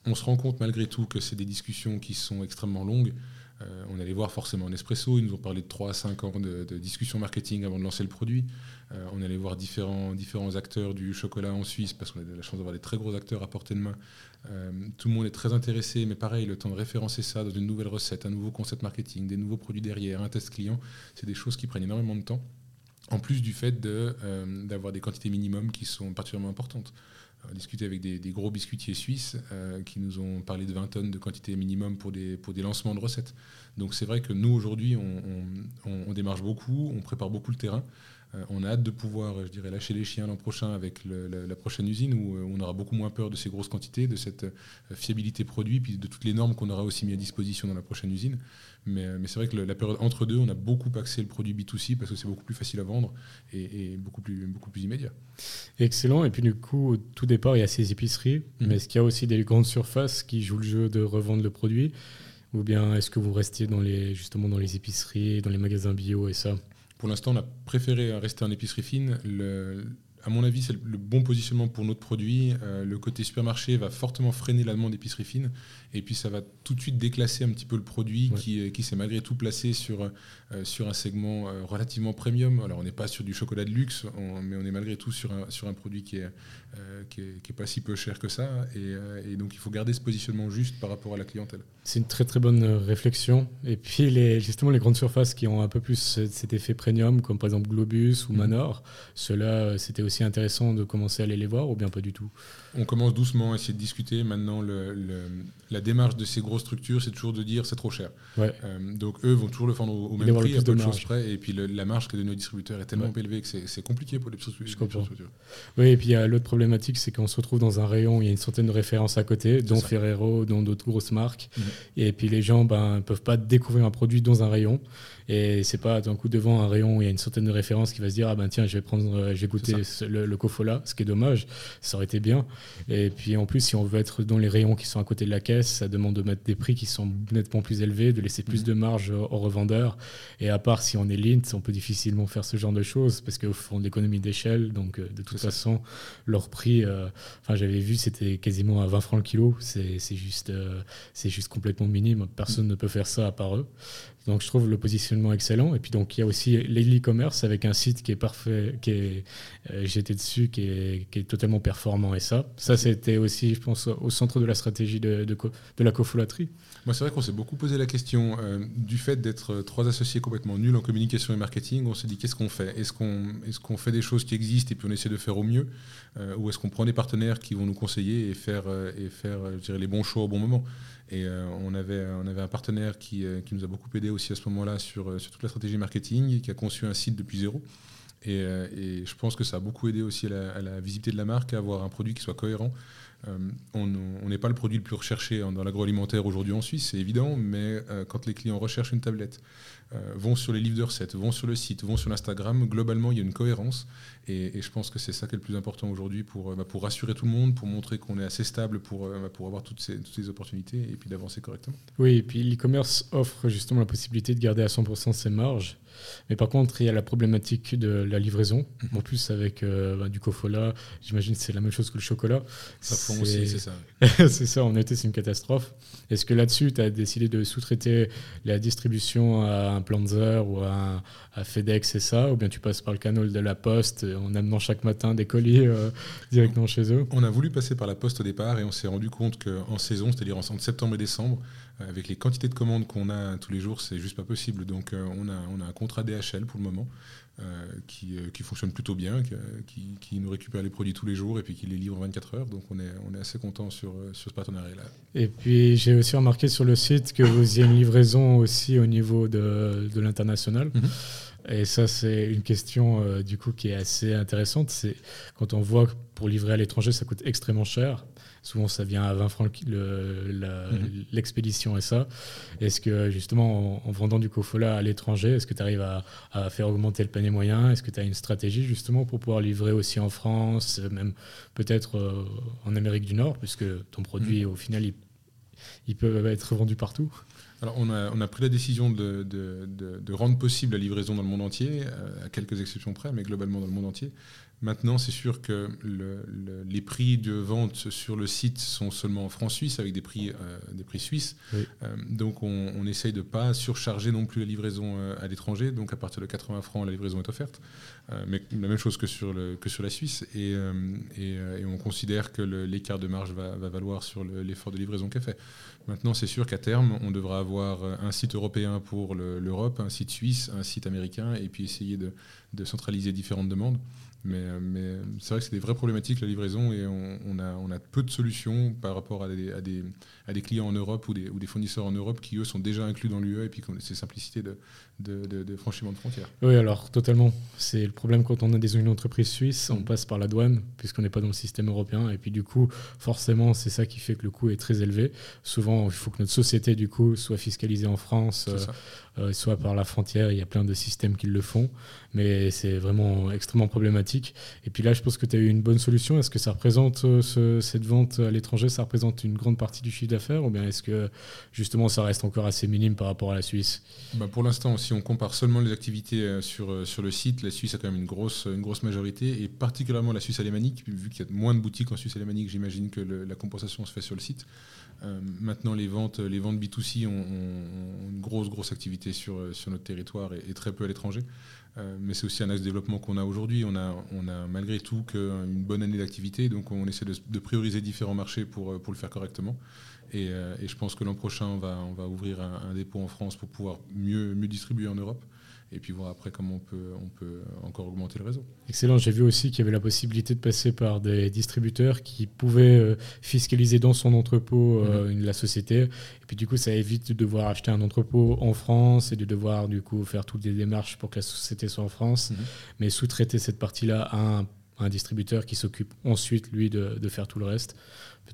on se rend compte malgré tout que c'est des discussions qui sont extrêmement longues. Euh, on allait voir forcément en Espresso, ils nous ont parlé de 3 à 5 ans de, discussions marketing avant de lancer le produit. Euh, on allait voir différents, acteurs du chocolat en Suisse, parce qu'on a la chance d'avoir des très gros acteurs à portée de main. Euh, tout le monde est très intéressé, mais pareil, le temps de référencer ça dans une nouvelle recette, un nouveau concept marketing, des nouveaux produits derrière, un test client, c'est des choses qui prennent énormément de temps. En plus du fait d'avoir des quantités minimum qui sont particulièrement importantes. On a discuté avec des, gros biscuitiers suisses euh, qui nous ont parlé de 20 tonnes de quantité minimum pour des, pour des lancements de recettes. Donc c'est vrai que nous, aujourd'hui, on, démarche beaucoup, on prépare beaucoup le terrain. Euh, on a hâte de pouvoir, je dirais, lâcher les chiens l'an prochain avec la, prochaine usine où euh, on aura beaucoup moins peur de ces grosses quantités, de cette fiabilité produit, puis de toutes les normes qu'on aura aussi mis à disposition dans la prochaine usine. Mais, c'est vrai que la période entre deux, on a beaucoup axé le produit B2C parce que c'est beaucoup plus facile à vendre et, beaucoup, plus, beaucoup plus immédiat. Excellent. Et puis du coup, au tout départ, il y a ces épiceries, mhm. mais est-ce qu'il y a aussi des grandes surfaces qui jouent le jeu de revendre le produit? Ou bien est-ce que vous restiez dans les, justement dans les épiceries, dans les magasins bio et ça? Pour l'instant, on a préféré rester en épicerie fine. Le, à mon avis, c'est le bon positionnement pour notre produit. Euh, le côté supermarché va fortement freiner la demande d'épicerie fine. Et puis, ça va tout de suite déclasser un petit peu le produit qui, euh, qui s'est malgré tout placé sur, euh, sur un segment relativement premium. Alors, on n'est pas sur du chocolat de luxe, mais on est malgré tout sur un, sur un produit qui est, qui est, pas si peu cher que ça. Et, donc, il faut garder ce positionnement juste par rapport à la clientèle. C'est une très très bonne réflexion. Et puis, les, justement, les grandes surfaces qui ont un peu plus cet effet premium, comme par exemple Globus ou mmh. Manor, ceux-là, c'était aussi intéressant de commencer à aller les voir ou bien pas du tout? On commence doucement à essayer de discuter. Maintenant, le, la démarche de ces grosses structures, c'est toujours de dire c'est trop cher. Euh, donc eux vont toujours le vendre au, même prix, à peu de choses près. Et puis la marge que de nos distributeurs est tellement élevée que c'est compliqué pour les petites structures. Oui, et puis il y a l'autre problématique, c'est qu'on se retrouve dans un rayon, il y a une centaine de références à côté, dont Ferrero, dont d'autres grosses marques. Mhm. Et puis les gens ne ben, peuvent pas découvrir un produit dans un rayon. Et c'est pas d'un coup devant un rayon où il y a une centaine de références qui va se dire ah ben tiens je vais prendre euh, j'ai goûté le, le Cofola, ce qui est dommage, ça aurait été bien. Et puis en plus si on veut être dans les rayons qui sont à côté de la caisse, ça demande de mettre des prix qui sont nettement plus élevés, de laisser plus mm. de marge aux revendeurs. Et à part si on est Lint, on peut difficilement faire ce genre de choses parce qu'ils font de l'économie d'échelle, donc euh, de toute façon leur prix, euh, enfin j'avais vu c'était quasiment à 20 francs le kilo, c'est juste c'est juste complètement minime, personne mm. ne peut faire ça à part eux. Donc je trouve le positionnement excellent. Et puis donc il y a aussi l'e-commerce avec un site qui est parfait, qui est euh, j'étais dessus, qui est, qui est, totalement performant. Et ça, ça c'était aussi, je pense, au centre de la stratégie de, de, de la cofolatrie. Moi, c'est vrai qu'on s'est beaucoup posé la question euh, du fait d'être trois associés complètement nuls en communication et marketing. On s'est dit qu'est-ce qu'on fait? Est-ce qu'on est qu'on fait des choses qui existent et puis on essaie de faire au mieux euh, Ou est-ce qu'on prend des partenaires qui vont nous conseiller et faire, et faire je dirais, les bons choix au bon moment? Et on, avait, on avait un partenaire qui, qui nous a beaucoup aidé aussi à ce moment-là sur toute la stratégie marketing, qui a conçu un site depuis zéro. Et, je pense que ça a beaucoup aidé aussi à la, visibilité de la marque, à avoir un produit qui soit cohérent. On n'est pas le produit le plus recherché dans l'agroalimentaire aujourd'hui en Suisse, c'est évident, mais quand les clients recherchent une tablette, euh, vont sur les livres de recettes, vont sur le site, vont sur l'Instagram. Globalement, il y a une cohérence. Et, je pense que c'est ça qui est le plus important aujourd'hui pour, euh, bah, pour rassurer tout le monde, pour montrer qu'on est assez stable pour, euh, bah, pour avoir toutes ces, toutes ces opportunités et puis d'avancer correctement. Oui, et puis l'e-commerce offre justement la possibilité de garder à 100% ses marges. Mais par contre, il y a la problématique de la livraison. Mhm. En plus, avec bah, du cofola, j'imagine que c'est la même chose que le chocolat. Ça fond aussi, c'est ça. c'est ça, en été, c'est une catastrophe. Est-ce que là-dessus, tu as décidé de sous-traiter la distribution à un Planzer ou à, FedEx et ça? Ou bien tu passes par le canal de la Poste en amenant chaque matin des colis euh, directement chez eux? On a voulu passer par la Poste au départ et on s'est rendu compte qu'en saison, c'est-à-dire entre septembre et décembre, euh, avec les quantités de commandes qu'on a tous les jours, c'est juste pas possible. Donc euh, on, a, on a un contrat DHL pour le moment. qui, qui, fonctionne plutôt bien, qui, qui, nous récupère les produits tous les jours et puis qui les livre en 24 heures. Donc on est, on est assez content sur, sur ce partenariat-là. Et puis j'ai aussi remarqué sur le site que vous ayez une livraison aussi au niveau de, de l'international. Mhm. Et ça, c'est une question euh, du coup qui est assez intéressante. C'est quand on voit que pour livrer à l'étranger, ça coûte extrêmement cher. Souvent, ça vient à 20 francs mhm. l'expédition et ça. Est-ce que justement, en, vendant du cofola à l'étranger, est-ce que tu arrives à, faire augmenter le panier moyen? Est-ce que tu as une stratégie justement pour pouvoir livrer aussi en France, même peut-être euh, en Amérique du Nord, puisque ton produit, mhm. au final, il, il peut être vendu partout alors, on a, pris la décision de, rendre possible la livraison dans le monde entier, euh, à quelques exceptions près, mais globalement dans le monde entier. Maintenant, c'est sûr que les prix de vente sur le site sont seulement en francs suisses, avec des prix, euh, des prix suisses. Euh, donc, on, essaye de ne pas surcharger non plus la livraison à l'étranger. Donc, à partir de 80 francs, la livraison est offerte. mais la même chose que sur, le, que sur la Suisse. Et, on considère que l'écart de marge va, va valoir sur l'effort de livraison qu'elle fait. Maintenant, c'est sûr qu'à terme, on devra avoir euh, un site européen pour l'Europe, un site suisse, un site américain, et puis essayer de centraliser différentes demandes. Mais, mais c'est vrai que c'est des vraies problématiques, la livraison, et on, a, on a peu de solutions par rapport à des, à des, à des clients en Europe ou des, ou des, fournisseurs en Europe qui, eux, sont déjà inclus dans l'UE et puis ces simplicités de, de, de, frontières. Oui, alors totalement. C'est le problème quand on a des une entreprise suisse, on mm. passe par la douane, puisqu'on n'est pas dans le système européen, et puis du coup, forcément, c'est ça qui fait que le coût est très élevé. Souvent, il faut que notre société, du coup, soit fiscalisée en France, euh, euh, soit par la frontière. Il y a plein de systèmes qui le font, mais c'est vraiment extrêmement problématique. Et puis là, je pense que tu as eu une bonne solution. Est-ce que ça représente euh, cette vente à l'étranger, ça représente une grande partie du chiffre d'affaires, ou bien est-ce que justement ça reste encore assez minime par rapport à la Suisse? Bah Pour l'instant, si on compare seulement les activités euh, sur, sur le site, la Suisse a quand même une grosse, une grosse majorité, et particulièrement la Suisse alémanique, vu qu'il y a moins de boutiques en Suisse alémanique, j'imagine que la compensation se fait sur le site. Euh, maintenant, les ventes, les ventes B2C ont, une grosse, grosse activité sur, sur notre territoire et, très peu à l'étranger. Euh, mais c'est aussi un axe de développement qu'on a aujourd'hui. On a, malgré tout une bonne année d'activité, donc on essaie de, prioriser différents marchés pour, le faire correctement. Et, euh, je pense que l'an prochain, on va, ouvrir un, dépôt en France pour pouvoir mieux distribuer en Europe et puis voir après comment on peut, on peut encore augmenter le réseau. Excellent, j'ai vu aussi qu'il y avait la possibilité de passer par des distributeurs qui pouvaient euh, fiscaliser dans son entrepôt euh, mhm. la société, et puis du coup ça évite de devoir acheter un entrepôt en France et de devoir du coup faire toutes les démarches pour que la société soit en France, mhm. mais sous-traiter cette partie-là à un, un, distributeur qui s'occupe ensuite lui de, faire tout le reste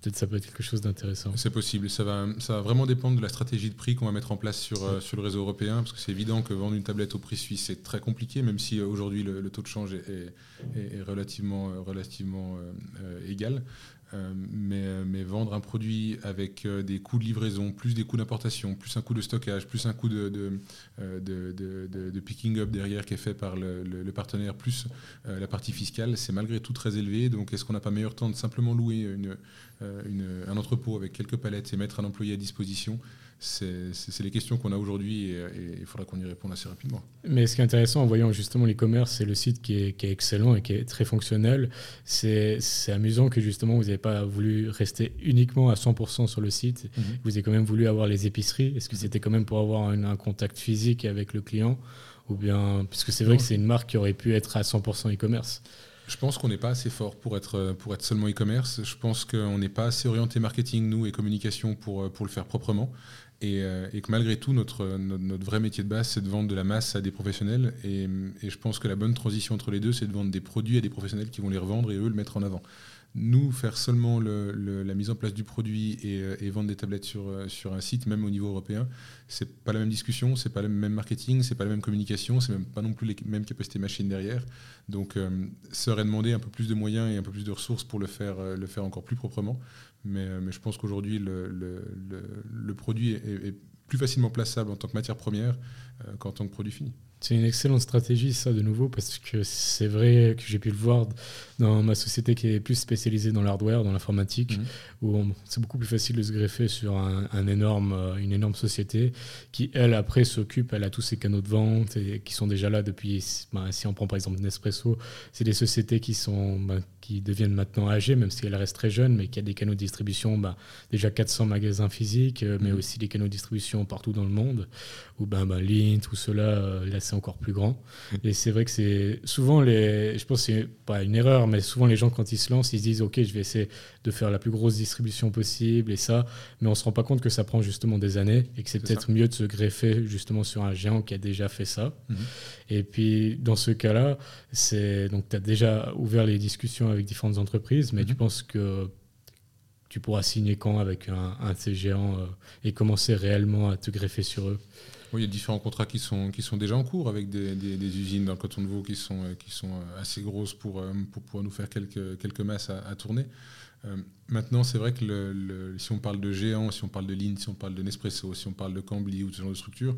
peut-être ça peut être quelque chose d'intéressant. C'est possible. Ça va, vraiment dépendre de la stratégie de prix qu'on va mettre en place sur, euh, sur le réseau européen, parce que c'est évident que vendre une tablette au prix suisse, c'est très compliqué, même si euh, aujourd'hui le, taux de change est, relativement, euh, relativement égal. Mais, mais, vendre un produit avec des coûts de livraison, plus des coûts d'importation, plus un coût de stockage, plus un coût de, picking up derrière qui est fait par le, partenaire, plus la partie fiscale, c'est malgré tout très élevé. Donc est-ce qu'on n'a pas meilleur temps de simplement louer euh, un entrepôt avec quelques palettes et mettre un employé à disposition c'est les questions qu'on a aujourd'hui et, il faudra qu'on y réponde assez rapidement. Mais ce qui est intéressant en voyant justement l'e-commerce, c'est le site qui est, excellent et qui est très fonctionnel. C'est amusant que justement vous n'avez pas voulu rester uniquement à 100% sur le site. Mhm. Vous avez quand même voulu avoir les épiceries. Est-ce que c'était quand même pour avoir un, contact physique avec le client ou bien, puisque c'est vrai que c'est une marque qui aurait pu être à 100% e-commerce Je pense qu'on n'est pas assez fort pour être, pour être seulement e-commerce. Je pense qu'on n'est pas assez orienté marketing, nous, et communication pour, pour le faire proprement. Et, et, que malgré tout, notre, vrai métier de base, c'est de vendre de la masse à des professionnels. Et je pense que la bonne transition entre les deux, c'est de vendre des produits à des professionnels qui vont les revendre et eux le mettre en avant. Nous, faire seulement la mise en place du produit et, vendre des tablettes sur, sur un site, même au niveau européen, c'est pas la même discussion, c'est pas le même marketing, c'est pas la même communication, c'est même pas non plus les mêmes capacités machines derrière. Donc, euh, ça aurait demandé un peu plus de moyens et un peu plus de ressources pour le faire, euh, encore plus proprement. Mais, euh, je pense qu'aujourd'hui, le, produit est, plus facilement plaçable en tant que matière première qu'en tant que produit fini. C'est une excellente stratégie, ça, de nouveau, parce que c'est vrai que j'ai pu le voir dans ma société qui est plus spécialisée dans l'hardware, dans l'informatique, mhm. où c'est beaucoup plus facile de se greffer sur un, énorme, une énorme société qui, elle, après, s'occupe, elle a tous ses canaux de vente et qui sont déjà là depuis. Ben, si on prend par exemple Nespresso, c'est des sociétés qui sont. Ben, qui deviennent maintenant âgées, même si elles restent très jeunes, mais qui a des canaux de distribution, ben, déjà 400 magasins physiques, euh, mais mhm. aussi des canaux de distribution partout dans le monde, ou ben, ben Lint, tout cela, euh, là c'est encore plus grand. Et c'est vrai que c'est souvent les, je pense que c'est pas une erreur, mais souvent les gens quand ils se lancent, ils se disent ok, je vais essayer de faire la plus grosse distribution possible et ça, mais on se rend pas compte que ça prend justement des années et que c'est peut-être mieux de se greffer justement sur un géant qui a déjà fait ça. Mhm. Et puis dans ce cas-là, c'est donc tu as déjà ouvert les discussions avec différentes entreprises, mais tu mhm. penses que tu pourras signer quand avec un, un de ces géants euh, et commencer réellement à te greffer sur eux? Il y a différents contrats qui sont, qui sont déjà en cours avec des, usines dans le canton de Vaud qui sont, qui sont euh, assez grosses pour, euh, pour pouvoir nous faire quelques, quelques masses à, tourner. Euh, maintenant, c'est vrai que le, si on parle de géants, si on parle de Lean, si on parle de Nespresso, si on parle de Cambly ou ce genre de structures,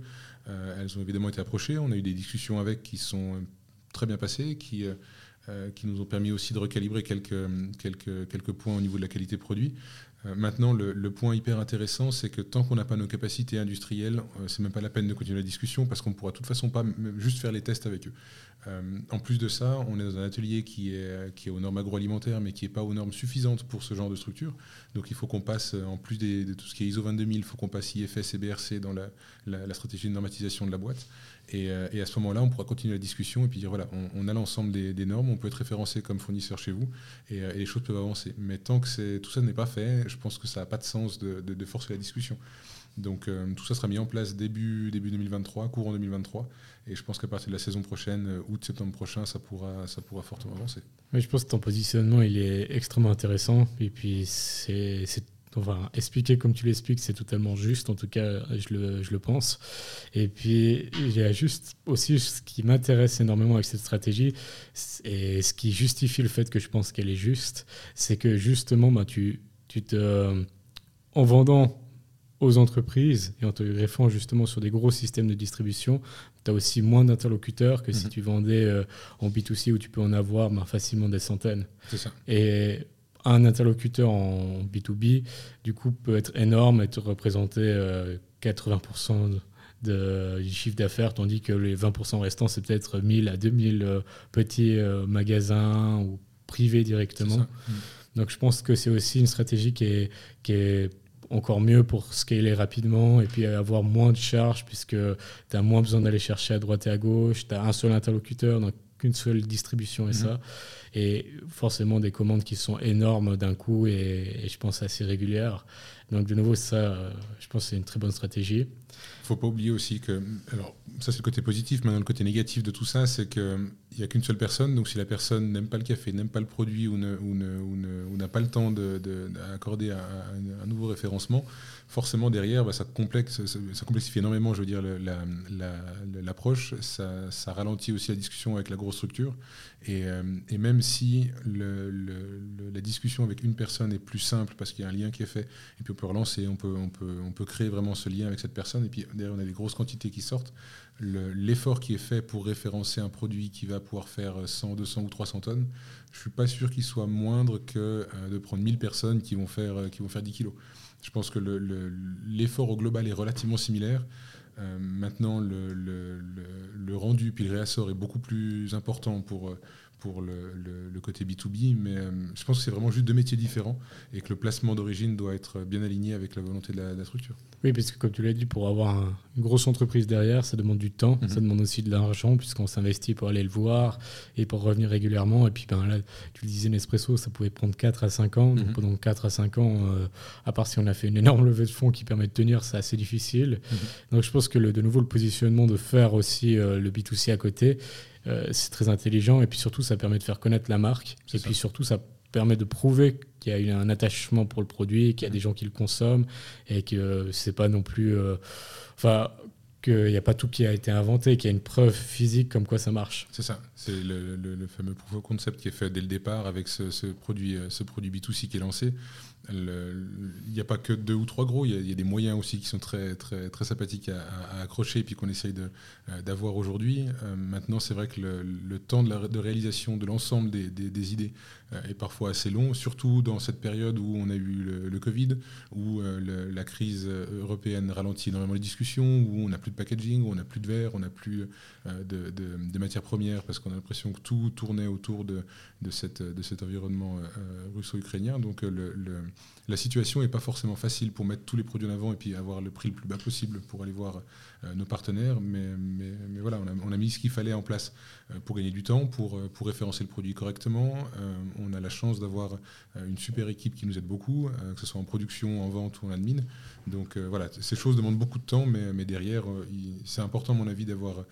elles ont évidemment été approchées. On a eu des discussions avec qui sont très bien passées, qui, qui nous ont permis aussi de recalibrer quelques, points au niveau de la qualité produit. Euh, maintenant, le, point hyper intéressant, c'est que tant qu'on n'a pas nos capacités industrielles, euh, c'est même pas la peine de continuer la discussion parce qu'on ne pourra de toute façon pas juste faire les tests avec eux. Euh, en plus de ça, on est dans un atelier qui est, qui est aux normes agroalimentaires, mais qui n'est pas aux normes suffisantes pour ce genre de structure. Donc il faut qu'on passe, en plus de tout ce qui est ISO 22000, il faut qu'on passe IFS et BRC dans la, la stratégie de normatisation de la boîte. Euh, et, à ce moment-là, on pourra continuer la discussion et puis dire voilà, on, a l'ensemble des, normes, on peut être référencé comme fournisseur chez vous euh, et, les choses peuvent avancer. Mais tant que tout ça n'est pas fait, je pense que ça n'a pas de sens de, forcer la discussion. Donc euh, tout ça sera mis en place début, début 2023, courant 2023. Et je pense qu'à partir de la saison prochaine, août-septembre prochain, ça pourra, ça pourra fortement avancer. Mais je pense que ton positionnement, il est extrêmement intéressant. Et puis c'est Enfin, expliquer comme tu l'expliques, c'est totalement juste. En tout cas, je le, je le pense. Et puis, il y a juste aussi ce qui m'intéresse énormément avec cette stratégie et ce qui justifie le fait que je pense qu'elle est juste, c'est que justement, bah, tu, tu te, en vendant aux entreprises et en te greffant justement sur des gros systèmes de distribution, tu as aussi moins d'interlocuteurs que si mhm. tu vendais euh, en B2C où tu peux en avoir bah, facilement des centaines. C'est ça. Et un interlocuteur en B2B, du coup, peut être énorme et te représenter 80% euh, du chiffre d'affaires, tandis que les 20% restants, c'est peut-être 1000 à 2000 euh, petits euh, magasins ou privés directement. Mm. Donc je pense que c'est aussi une stratégie qui est, qui est encore mieux pour scaler rapidement et puis avoir moins de charges puisque tu as moins besoin d'aller chercher à droite et à gauche, tu as un seul interlocuteur, donc qu'une seule distribution et mm-hmm. ça et forcément des commandes qui sont énormes d'un coup et, je pense assez régulières. Donc de nouveau, ça, euh, je pense que c'est une très bonne stratégie. Il ne faut pas oublier aussi que, alors ça c'est le côté positif, maintenant le côté négatif de tout ça, c'est qu'il n'y a qu'une seule personne, donc si la personne n'aime pas le café, n'aime pas le produit ou n'a pas le temps d'accorder un, nouveau référencement, forcément derrière, bah, ça, complexifie énormément, je veux dire, l'approche, ça, ralentit aussi la discussion avec la grosse structure, et, euh, même si la discussion avec une personne est plus simple parce qu'il y a un lien qui est fait, et puis on peut relancer, on peut créer vraiment ce lien avec cette personne, et puis derrière on a des grosses quantités qui sortent, l'effort qui est fait pour référencer un produit qui va pouvoir faire 100, 200 ou 300 tonnes, je ne suis pas sûr qu'il soit moindre que euh, de prendre 1000 personnes qui vont faire, euh, qui vont faire 10 kilos. Je pense que l'effort au global est relativement similaire. Euh, maintenant, le, rendu puis le réassort est beaucoup plus important pour, pour le, le, côté B2B, mais je pense que c'est vraiment juste deux métiers différents et que le placement d'origine doit être bien aligné avec la volonté de la, structure. Oui, parce que comme tu l'as dit, pour avoir une grosse entreprise derrière, ça demande du temps, mhm. ça demande aussi de l'argent, puisqu'on s'investit pour aller le voir et pour revenir régulièrement. Et puis ben, là, tu le disais, Nespresso, ça pouvait prendre 4 à 5 ans. Donc mhm. pendant 4 à 5 ans, à part si on a fait une énorme levée de fonds qui permet de tenir, c'est assez difficile. Mhm. Donc je pense que le, de nouveau, le positionnement de faire aussi le B2C à côté, euh, c'est très intelligent et puis surtout ça permet de faire connaître la marque. Et puis surtout ça permet de prouver qu'il y a eu un attachement pour le produit, qu'il y a des gens qui le consomment et que c'est pas non plus euh, enfin qu'il n'y a pas tout qui a été inventé, qu'il y a une preuve physique comme quoi ça marche. C'est ça, c'est le, fameux proof of concept qui est fait dès le départ avec ce, ce produit, ce produit B2C qui est lancé il n'y a pas que deux ou trois gros, il y, a des moyens aussi qui sont très, très, très sympathiques à, accrocher et qu'on essaye euh, d'avoir aujourd'hui. Euh, maintenant, c'est vrai que le, temps de, réalisation de l'ensemble des, idées euh, est parfois assez long, surtout dans cette période où on a eu le, Covid, où la crise européenne ralentit énormément les discussions, où on n'a plus de packaging, où on n'a plus de verre, on n'a plus de, matières premières parce qu'on a l'impression que tout tournait autour de, cette, de cet environnement russo-ukrainien. Donc la situation n'est pas forcément facile pour mettre tous les produits en avant et puis avoir le prix le plus bas possible pour aller voir euh, nos partenaires. Mais, voilà, on a, mis ce qu'il fallait en place euh, pour gagner du temps, pour, euh, référencer le produit correctement. on a la chance d'avoir une super équipe qui nous aide beaucoup, que ce soit en production, en vente ou en admin. Donc voilà, ces choses demandent beaucoup de temps, mais derrière, c'est important, à mon avis, d'avoir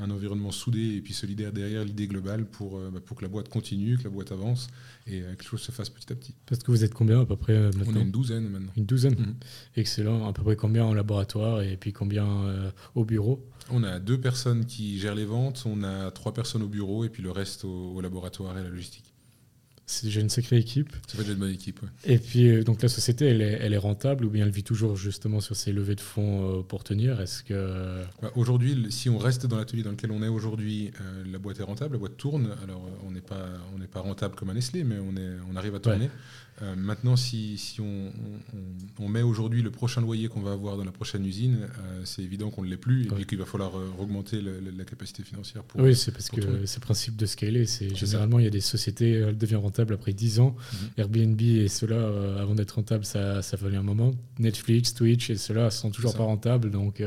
un, environnement soudé et puis solidaire derrière l'idée globale pour, bah, pour que la boîte continue, que la boîte avance et que les choses se fassent petit à petit. Parce que vous êtes combien à peu près maintenant On est une douzaine maintenant. Une douzaine mhm. Excellent. À peu près combien en laboratoire et puis combien au bureau On a deux personnes qui gèrent les ventes, on a trois personnes au bureau et puis le reste au, laboratoire et à la logistique. C'est déjà une sacrée équipe. Ça fait déjà une bonne équipe. Et puis, euh, donc la société, elle est, elle est, rentable ou bien elle vit toujours justement sur ses levées de fonds euh, pour tenir? Est-ce que bah, aujourd'hui, si on reste dans l'atelier dans lequel on est aujourd'hui, euh, la boîte est rentable, la boîte tourne. Alors, on n'est pas, on pas rentable comme un Nestlé, mais on est, on arrive à tourner. Euh, maintenant, si, on, met aujourd'hui le prochain loyer qu'on va avoir dans la prochaine usine, euh, c'est évident qu'on ne l'est plus et qu'il va falloir euh, augmenter la capacité financière. Pour, oui, c'est parce que c'est le principe de scaler. C'est généralement il y a des sociétés, elles deviennent rentables après 10 ans. Mhm. Airbnb et cela, avant d'être rentable, ça, ça fallait un moment. Netflix, Twitch et cela sont toujours pas rentables. Donc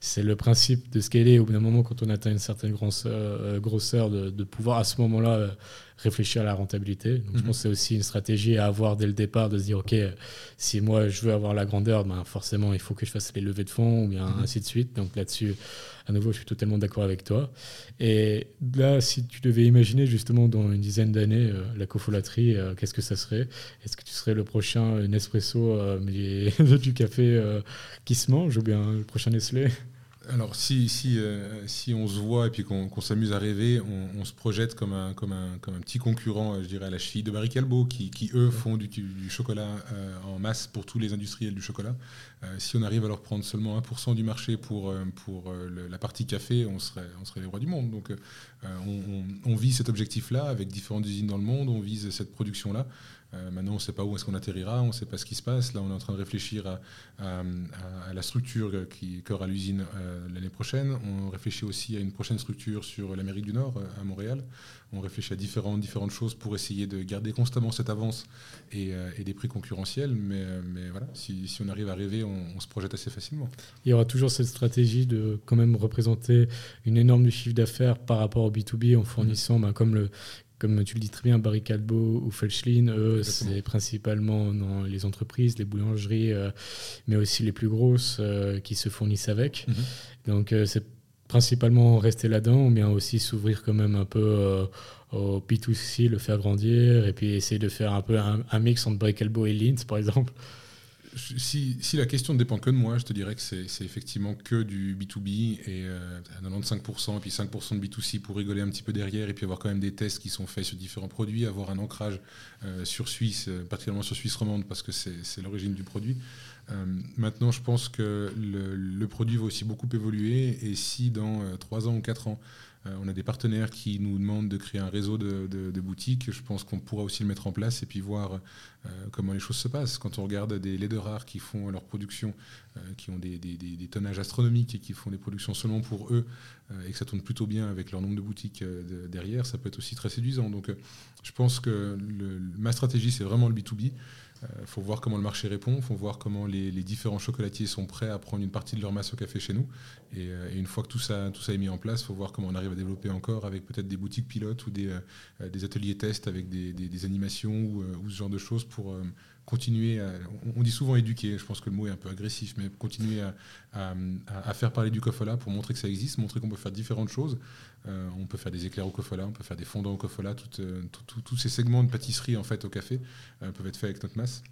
c'est le principe de scaler. Au bout d'un moment, quand on atteint une certaine grosseur, grosseur de, de pouvoir à ce moment-là réfléchir à la rentabilité. Donc, Je mhm. pense que c'est aussi une stratégie à avoir dès le départ de se dire, OK, si moi je veux avoir la grandeur, ben forcément il faut que je fasse les levées de fonds ou bien mhm. ainsi de suite. Donc là-dessus, à nouveau, je suis totalement d'accord avec toi. Et là, si tu devais imaginer justement dans une dizaine d'années euh, la cofolatrie, euh, qu'est-ce que ça serait? Est-ce que tu serais le prochain Nespresso, euh, mais du café qui se mange ou bien le prochain Nestlé? Alors, si, si, euh, si on se voit et puis qu'on s'amuse à rêver, on, se projette comme un, comme, un, comme un petit concurrent, je dirais, à la cheville de Barry Calbo, qui, qui eux font du, du chocolat euh, en masse pour tous les industriels du chocolat. Euh, si on arrive à leur prendre seulement 1% du marché pour, pour la partie café, on serait, on serait les rois du monde. Donc, on, on, vise cet objectif-là avec différentes usines dans le monde, on vise cette production-là. Euh, maintenant, on ne sait pas où est-ce qu'on atterrira, on ne sait pas ce qui se passe. Là, on est en train de réfléchir à, la structure qui aura l'usine euh, l'année prochaine. On réfléchit aussi à une prochaine structure sur l'Amérique du Nord, euh, à Montréal. On réfléchit à différentes, différentes choses pour essayer de garder constamment cette avance et, des prix concurrentiels. Mais, voilà, si, on arrive à rêver, on, se projette assez facilement. Il y aura toujours cette stratégie de quand même représenter une énorme chiffre d'affaires par rapport au B2B en fournissant, ben, comme le comme tu le dis très bien, Barry Calbo ou Felschlin, eux, c'est principalement dans les entreprises, les boulangeries, euh, mais aussi les plus grosses euh, qui se fournissent avec. Mhm. Donc, euh, c'est principalement rester là-dedans, ou bien aussi s'ouvrir quand même un peu au P2C, le faire grandir, et puis essayer de faire un peu un, un mix entre Barry Calbo et Linz, par exemple si, la question ne dépend que de moi, je te dirais que c'est effectivement que du B2B et 95% euh, et puis 5% de B2C pour rigoler un petit peu derrière et puis avoir quand même des tests qui sont faits sur différents produits, avoir un ancrage euh, sur Suisse, euh, particulièrement sur Suisse romande parce que c'est l'origine du produit. maintenant, je pense que le, produit va aussi beaucoup évoluer et si dans 3 ans ou 4 ans, on a des partenaires qui nous demandent de créer un réseau de, boutiques. Je pense qu'on pourra aussi le mettre en place et puis voir comment les choses se passent. Quand on regarde des rares qui font leur production, qui ont des, tonnages astronomiques et qui font des productions seulement pour eux, et que ça tourne plutôt bien avec leur nombre de boutiques derrière, ça peut être aussi très séduisant. Donc je pense que ma stratégie, c'est vraiment le B2B. Il euh, faut voir comment le marché répond, il faut voir comment les, différents chocolatiers sont prêts à prendre une partie de leur masse au café chez nous. Et, euh, une fois que tout ça, est mis en place, il faut voir comment on arrive à développer encore avec peut-être des boutiques pilotes ou des, euh, ateliers tests avec des, animations ou, ce genre de choses pour on dit souvent éduquer, je pense que le mot est un peu agressif, mais continuer à, faire parler du cofola pour montrer que ça existe, montrer qu'on peut faire différentes choses. Euh, on peut faire des éclairs au cofola, on peut faire des fondants au cofola, euh, tous ces segments de pâtisserie en fait au café euh, peuvent être faits avec notre masse.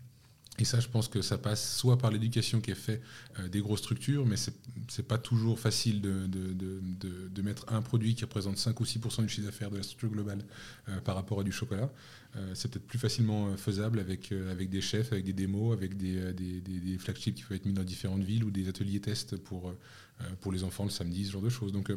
Et ça, je pense que ça passe soit par l'éducation qui est faite des grosses structures, mais ce n'est pas toujours facile de, de, mettre un produit qui représente 5 ou 6% du chiffre d'affaires de la structure globale par rapport à du chocolat. c'est peut-être plus facilement faisable avec, avec des chefs, avec des démos, avec des, des, flagships qui peuvent être mis dans différentes villes ou des ateliers tests pour, pour les enfants le samedi, ce genre de choses. Donc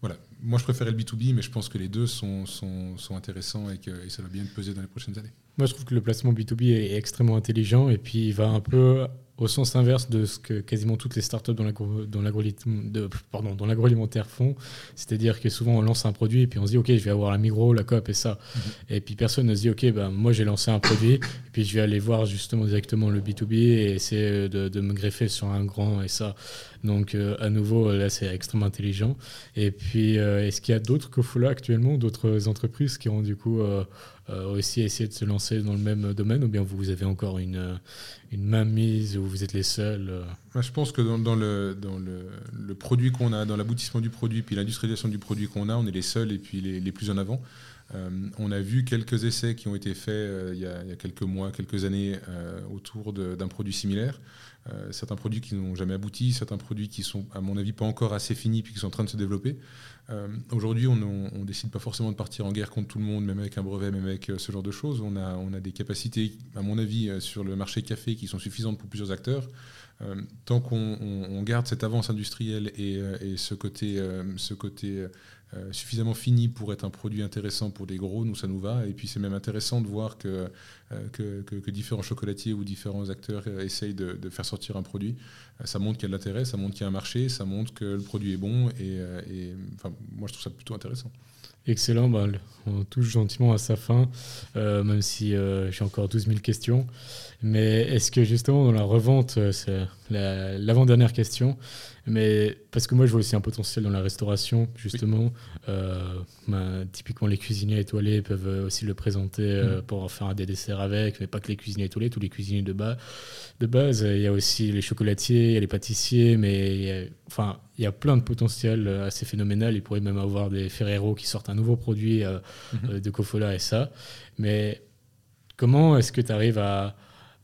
voilà. Moi, je préférais le B2B, mais je pense que les deux sont, sont, sont intéressants et que ça va bien peser dans les prochaines années. Moi, je trouve que le placement B2B est extrêmement intelligent et puis il va un peu au sens inverse de ce que quasiment toutes les startups dans l'agroalimentaire font. C'est-à-dire que souvent on lance un produit et puis on se dit ok je vais avoir la Migros, la Coop et ça. Mhm. Et puis personne ne se dit ok ben, moi j'ai lancé un produit et puis je vais aller voir justement directement le B2B et essayer de, me greffer sur un grand et ça. Donc euh, à nouveau là c'est extrêmement intelligent. Et puis euh, est-ce qu'il y a d'autres là actuellement, d'autres entreprises qui ont du coup euh, aussi essayé de se lancer dans le même domaine ou bien vous avez encore une, une main mise où vous êtes les seuls euh Je pense que dans, le, dans le, produit qu'on a, dans l'aboutissement du produit, puis l'industrialisation du produit qu'on a, on est les seuls et puis les, les plus en avant. Euh, on a vu quelques essais qui ont été faits euh, il, y a, il, y a, quelques mois, quelques années autour d'un produit similaire. certains produits qui n'ont jamais abouti, certains produits qui sont, à mon avis, pas encore assez finis puis qui sont en train de se développer. Euh, aujourd'hui, on ne décide pas forcément de partir en guerre contre tout le monde, même avec un brevet, même avec euh, ce genre de choses. On a, des capacités, à mon avis, euh, sur le marché café qui sont suffisantes pour plusieurs acteurs. tant qu'on garde cette avance industrielle et, ce côté euh, suffisamment fini pour être un produit intéressant pour des gros, nous ça nous va. Et puis c'est même intéressant de voir que, euh, que, différents chocolatiers ou différents acteurs euh, essayent de, faire sortir un produit. ça montre qu'il y a de l'intérêt, ça montre qu'il y a un marché, ça montre que le produit est bon. Et, enfin, moi je trouve ça plutôt intéressant. Excellent, bah, on touche gentiment à sa fin, même si j'ai encore 12 000 questions. Mais est-ce que justement dans la revente, c'est l'avant-dernière question, mais parce que moi, je vois aussi un potentiel dans la restauration, justement. Euh, ben, typiquement, les cuisiniers étoilés peuvent aussi le présenter euh, mm. pour faire des desserts avec, mais pas que les cuisiniers étoilés, tous les cuisiniers de, bas, de base. Il y a aussi les chocolatiers, il y a les pâtissiers, mais il y a, enfin, il y a plein de potentiel assez phénoménal. Il pourrait même avoir des Ferrero qui sortent un nouveau produit euh, mm-hmm. de Cofola et ça. Mais comment est-ce que tu arrives à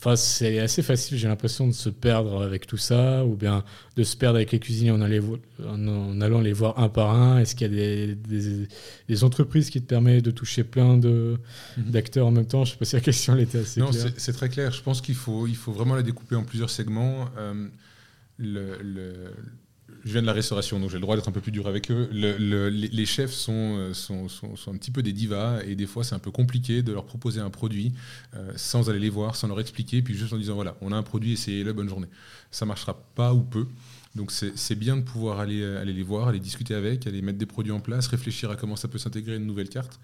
Enfin, c'est assez facile, j'ai l'impression, de se perdre avec tout ça, ou bien de se perdre avec les cuisiniers en, en, allant les voir un par un. Est-ce qu'il y a des, entreprises qui te permettent de toucher plein mhm. d'acteurs en même temps? Je ne sais pas si la question était assez non, claire. Non, c'est très clair. Je pense qu'il faut, il faut vraiment la découper en plusieurs segments. Euh, le, je viens de la restauration, donc j'ai le droit d'être un peu plus dur avec eux. les chefs euh, sont, un petit peu des divas et des fois c'est un peu compliqué de leur proposer un produit euh, sans aller les voir, sans leur expliquer, puis juste en disant voilà, on a un produit, essayez-le, bonne journée. Ça marchera pas ou peu. Donc c'est bien de pouvoir aller, aller les voir, aller discuter avec, aller mettre des produits en place, réfléchir à comment ça peut s'intégrer une nouvelle carte.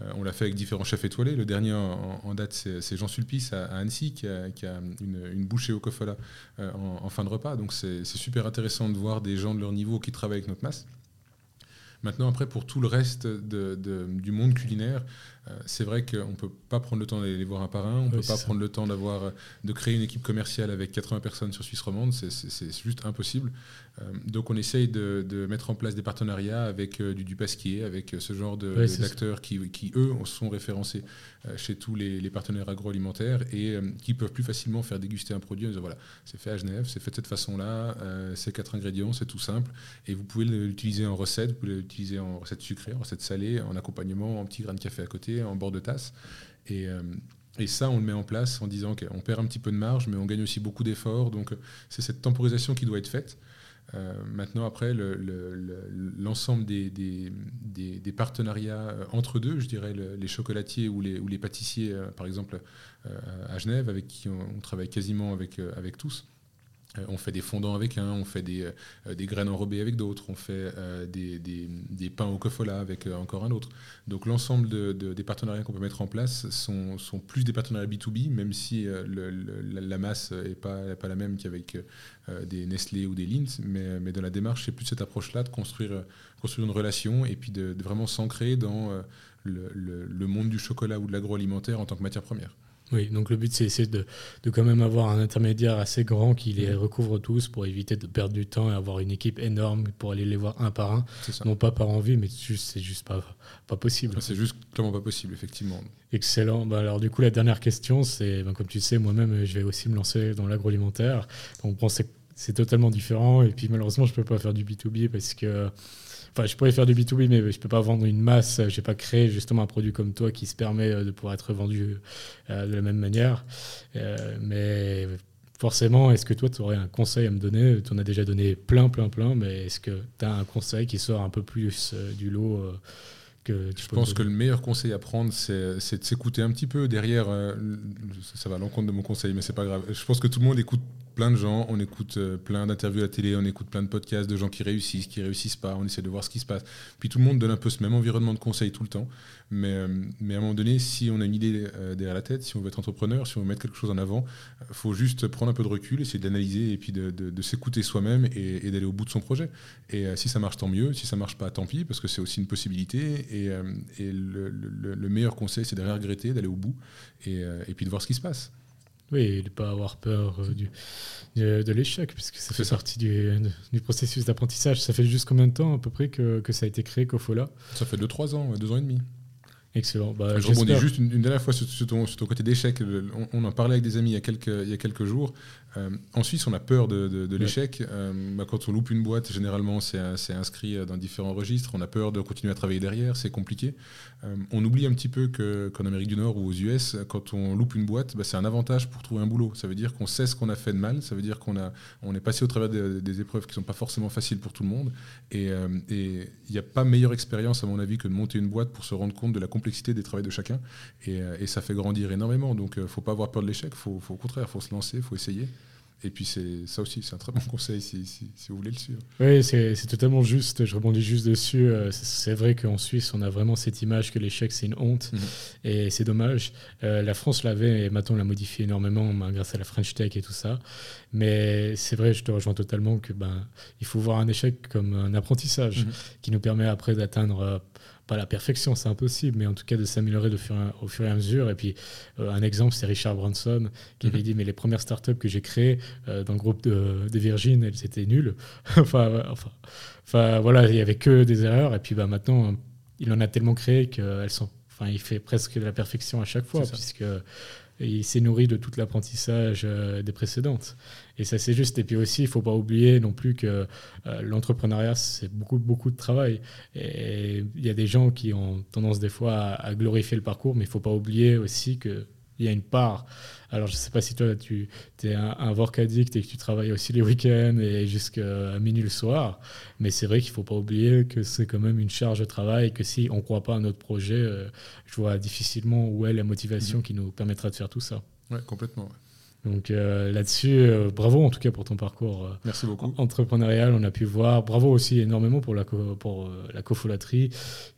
Euh, on l'a fait avec différents chefs étoilés. Le dernier en, date, c'est Jean Sulpice à, Annecy qui a, une, bouchée au Kofola euh, en, fin de repas. Donc c'est super intéressant de voir des gens de leur niveau qui travaillent avec notre masse. Maintenant, après, pour tout le reste du monde culinaire, euh, c'est vrai qu'on ne peut pas prendre le temps d'aller les voir un par un, on ne peut pas prendre le temps d'avoir, de créer une équipe commerciale avec 80 personnes sur Suisse romande, c'est juste impossible. Euh, donc on essaye de, mettre en place des partenariats avec euh, du, du pasquier, avec euh, ce genre d'acteurs qui, eux, sont référencés chez tous les, partenaires agroalimentaires et qui peuvent plus facilement faire déguster un produit en disant voilà, c'est fait à Genève, c'est fait de cette façon-là, c'est quatre ingrédients, c'est tout simple, et vous pouvez l'utiliser en recette, vous pouvez l'utiliser en recette sucrée, en recette salée, en accompagnement, en petit grain de café à côté, en bord de tasse. Et, et ça, on le met en place en disant qu'on perd un petit peu de marge, mais on gagne aussi beaucoup d'efforts. Donc, c'est cette temporisation qui doit être faite. maintenant, après, l'ensemble des, des, partenariats entre deux, je dirais les chocolatiers ou les, pâtissiers, par exemple à Genève, avec qui on, travaille quasiment avec, avec tous, euh, on fait des fondants avec un, on fait des, euh, des graines enrobées avec d'autres, on fait euh, des, des, pains au cofola avec encore un autre. Donc l'ensemble des partenariats qu'on peut mettre en place sont, plus des partenariats B2B, même si la masse n'est pas, la même qu'avec des Nestlé ou des Lindt, mais, mais dans la démarche, c'est plus cette approche-là de construire, une relation et puis de, vraiment s'ancrer dans le monde du chocolat ou de l'agroalimentaire en tant que matière première. Oui, donc le but, c'est de, de, quand même avoir un intermédiaire assez grand qui les recouvre tous pour éviter de perdre du temps et avoir une équipe énorme pour aller les voir un par un. Non pas par envie, mais c'est juste pas, pas possible. C'est juste clairement pas possible, effectivement. Excellent. Bah, alors du coup, la dernière question, c'est, ben, comme tu sais, moi-même, je vais aussi me lancer dans l'agroalimentaire. Donc bon, c'est totalement différent. Et puis malheureusement, je peux pas faire du B2B parce que Enfin, je pourrais faire du B2B, mais je peux pas vendre une masse. Je n'ai pas créé justement un produit comme toi qui se permet euh, de pouvoir être vendu euh, de la même manière. Euh, mais forcément, est-ce que toi, tu aurais un conseil à me donner? Tu en as déjà donné plein, plein, plein, mais est-ce que tu as un conseil qui sort un peu plus du lot que Je pense que le meilleur conseil à prendre, c'est de s'écouter un petit peu derrière. ça va à l'encontre de mon conseil, mais c'est pas grave. Je pense que tout le monde écoute plein de gens, on écoute euh, plein d'interviews à la télé, on écoute plein de podcasts de gens qui réussissent, qui réussissent pas, on essaie de voir ce qui se passe. Puis tout le monde donne un peu ce même environnement de conseils tout le temps. Mais, euh, mais à un moment donné, si on a une idée euh, derrière la tête, si on veut être entrepreneur, si on veut mettre quelque chose en avant, il faut juste prendre un peu de recul, essayer d'analyser et puis de, s'écouter soi-même et, d'aller au bout de son projet. Et si ça marche, tant mieux. Si ça marche pas, tant pis, parce que c'est aussi une possibilité. Et, et le, le, meilleur conseil, c'est de rien regretter, d'aller au bout et puis de voir ce qui se passe. Oui, et de ne pas avoir peur euh, du, de, l'échec, puisque ça fait partie du, du processus d'apprentissage. Ça fait juste combien de temps à peu près que, que ça a été créé, Kofola? Ça fait 2-3 ans, 2 ans et demi. Excellent. Bah, je rebondis juste une, dernière fois sur, ton, sur ton, côté d'échec. On, en parlait avec des amis il y a quelques, il y a quelques jours. Euh, en Suisse, on a peur de, l'échec. Euh, bah, quand on loupe une boîte, généralement, c'est inscrit dans différents registres. On a peur de continuer à travailler derrière. C'est compliqué. Euh, on oublie un petit peu qu'en Amérique du Nord ou aux US, quand on loupe une boîte, bah, c'est un avantage pour trouver un boulot. Ça veut dire qu'on sait ce qu'on a fait de mal. Ça veut dire qu'on on est passé au travers des épreuves qui ne sont pas forcément faciles pour tout le monde. Et il n'y a pas meilleure expérience, à mon avis, que de monter une boîte pour se rendre compte de la complexité des travaux de chacun. Et, ça fait grandir énormément. Donc, il ne faut pas avoir peur de l'échec. Faut, faut, au contraire, il faut se lancer, il faut essayer. Et puis c'est ça aussi, c'est un très bon conseil si, si, vous voulez le suivre. Oui, c'est totalement juste. Je rebondis juste dessus. Euh, c'est vrai qu'en Suisse, on a vraiment cette image que l'échec, c'est une honte. Mhm. Et c'est dommage. Euh, la France l'avait et maintenant on l'a modifié énormément ben, grâce à la French Tech et tout ça. Mais c'est vrai, je te rejoins totalement que ben, il faut voir un échec comme un apprentissage mhm. qui nous permet après d'atteindre euh, pas la perfection, c'est impossible, mais en tout cas de s'améliorer au fur et à mesure. Et puis, euh, un exemple, c'est Richard Branson qui avait mhm. dit Mais les premières startups que j'ai créées euh, dans le groupe de, Virgin, elles étaient nulles. enfin, enfin, enfin, voilà, il n'y avait que des erreurs. Et puis, bah, maintenant, il en a tellement créé qu'elles sont. Enfin, il fait presque de la perfection à chaque fois, puisque il s'est nourri de tout l'apprentissage euh, des précédentes. Et ça, c'est juste. Et puis aussi, il ne faut pas oublier non plus que euh, l'entrepreneuriat, c'est beaucoup, beaucoup de travail. Et il y a des gens qui ont tendance des fois à, glorifier le parcours, mais il ne faut pas oublier aussi que il y a une part. Alors, je ne sais pas si toi, tu es un, un work addict et que tu travailles aussi les week-ends et jusqu'à minuit le soir. Mais c'est vrai qu'il ne faut pas oublier que c'est quand même une charge de travail et que si on ne croit pas à notre projet, euh, je vois difficilement où est la motivation mmh. qui nous permettra de faire tout ça. Oui, complètement. Donc euh, là-dessus, euh, bravo en tout cas pour ton parcours Merci beaucoup. entrepreneurial. On a pu voir. Bravo aussi énormément pour la, pour, la cofolatrie.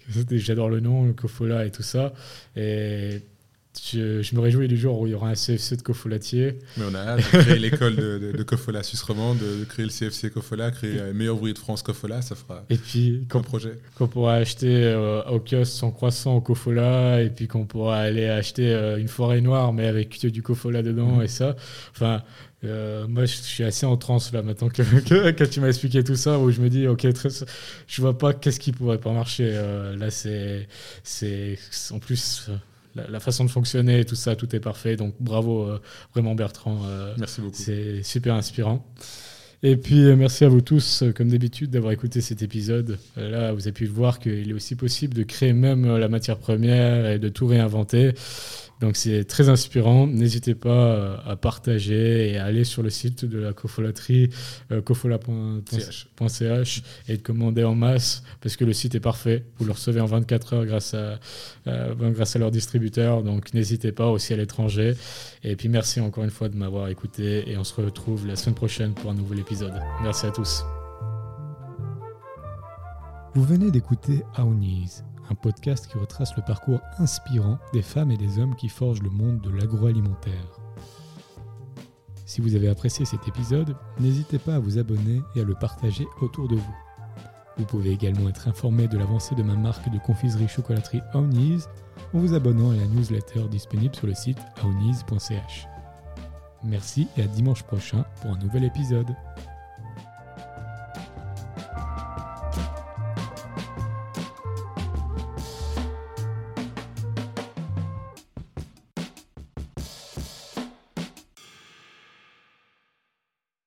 J'adore le nom, le cofola et tout ça. Et je, me réjouis du jour où il y aura un CFC de Cofolatier. Mais on a hâte de créer l'école de, de, Cofola Suisse romande, de, créer le CFC Cofola, créer le meilleur ouvrier de France Cofola, ça fera et puis, un projet. Qu'on pourra acheter euh, au kiosque son croissant au Cofola, et puis qu'on pourra aller acheter euh, une forêt noire, mais avec du Cofola dedans, mhm. et ça. Enfin, euh, moi, je suis assez en transe là maintenant que, que, tu m'as expliqué tout ça, où je me dis, ok, très, je vois pas qu'est-ce qui pourrait pas marcher. là, c'est, c'est en plus la, façon de fonctionner, tout ça, tout est parfait. Donc bravo euh, vraiment Bertrand. Euh, merci beaucoup. C'est super inspirant. Et puis euh, merci à vous tous, comme d'habitude, d'avoir écouté cet épisode. là, vous avez pu voir qu'il est aussi possible de créer même la matière première et de tout réinventer. Donc c'est très inspirant. N'hésitez pas à partager et à aller sur le site de la cofolaterie, euh, cofola.ch et de commander en masse parce que le site est parfait. Vous le recevez en 24 heures grâce à, euh, grâce à leur distributeur. Donc n'hésitez pas aussi à l'étranger. Et puis merci encore une fois de m'avoir écouté et on se retrouve la semaine prochaine pour un nouvel épisode. Merci à tous. Vous venez d'écouter Aouniz, un podcast qui retrace le parcours inspirant des femmes et des hommes qui forgent le monde de l'agroalimentaire. Si vous avez apprécié cet épisode, n'hésitez pas à vous abonner et à le partager autour de vous. Vous pouvez également être informé de l'avancée de ma marque de confiserie chocolaterie Aouniz en vous abonnant à la newsletter disponible sur le site aouniz.ch. Merci et à dimanche prochain pour un nouvel épisode.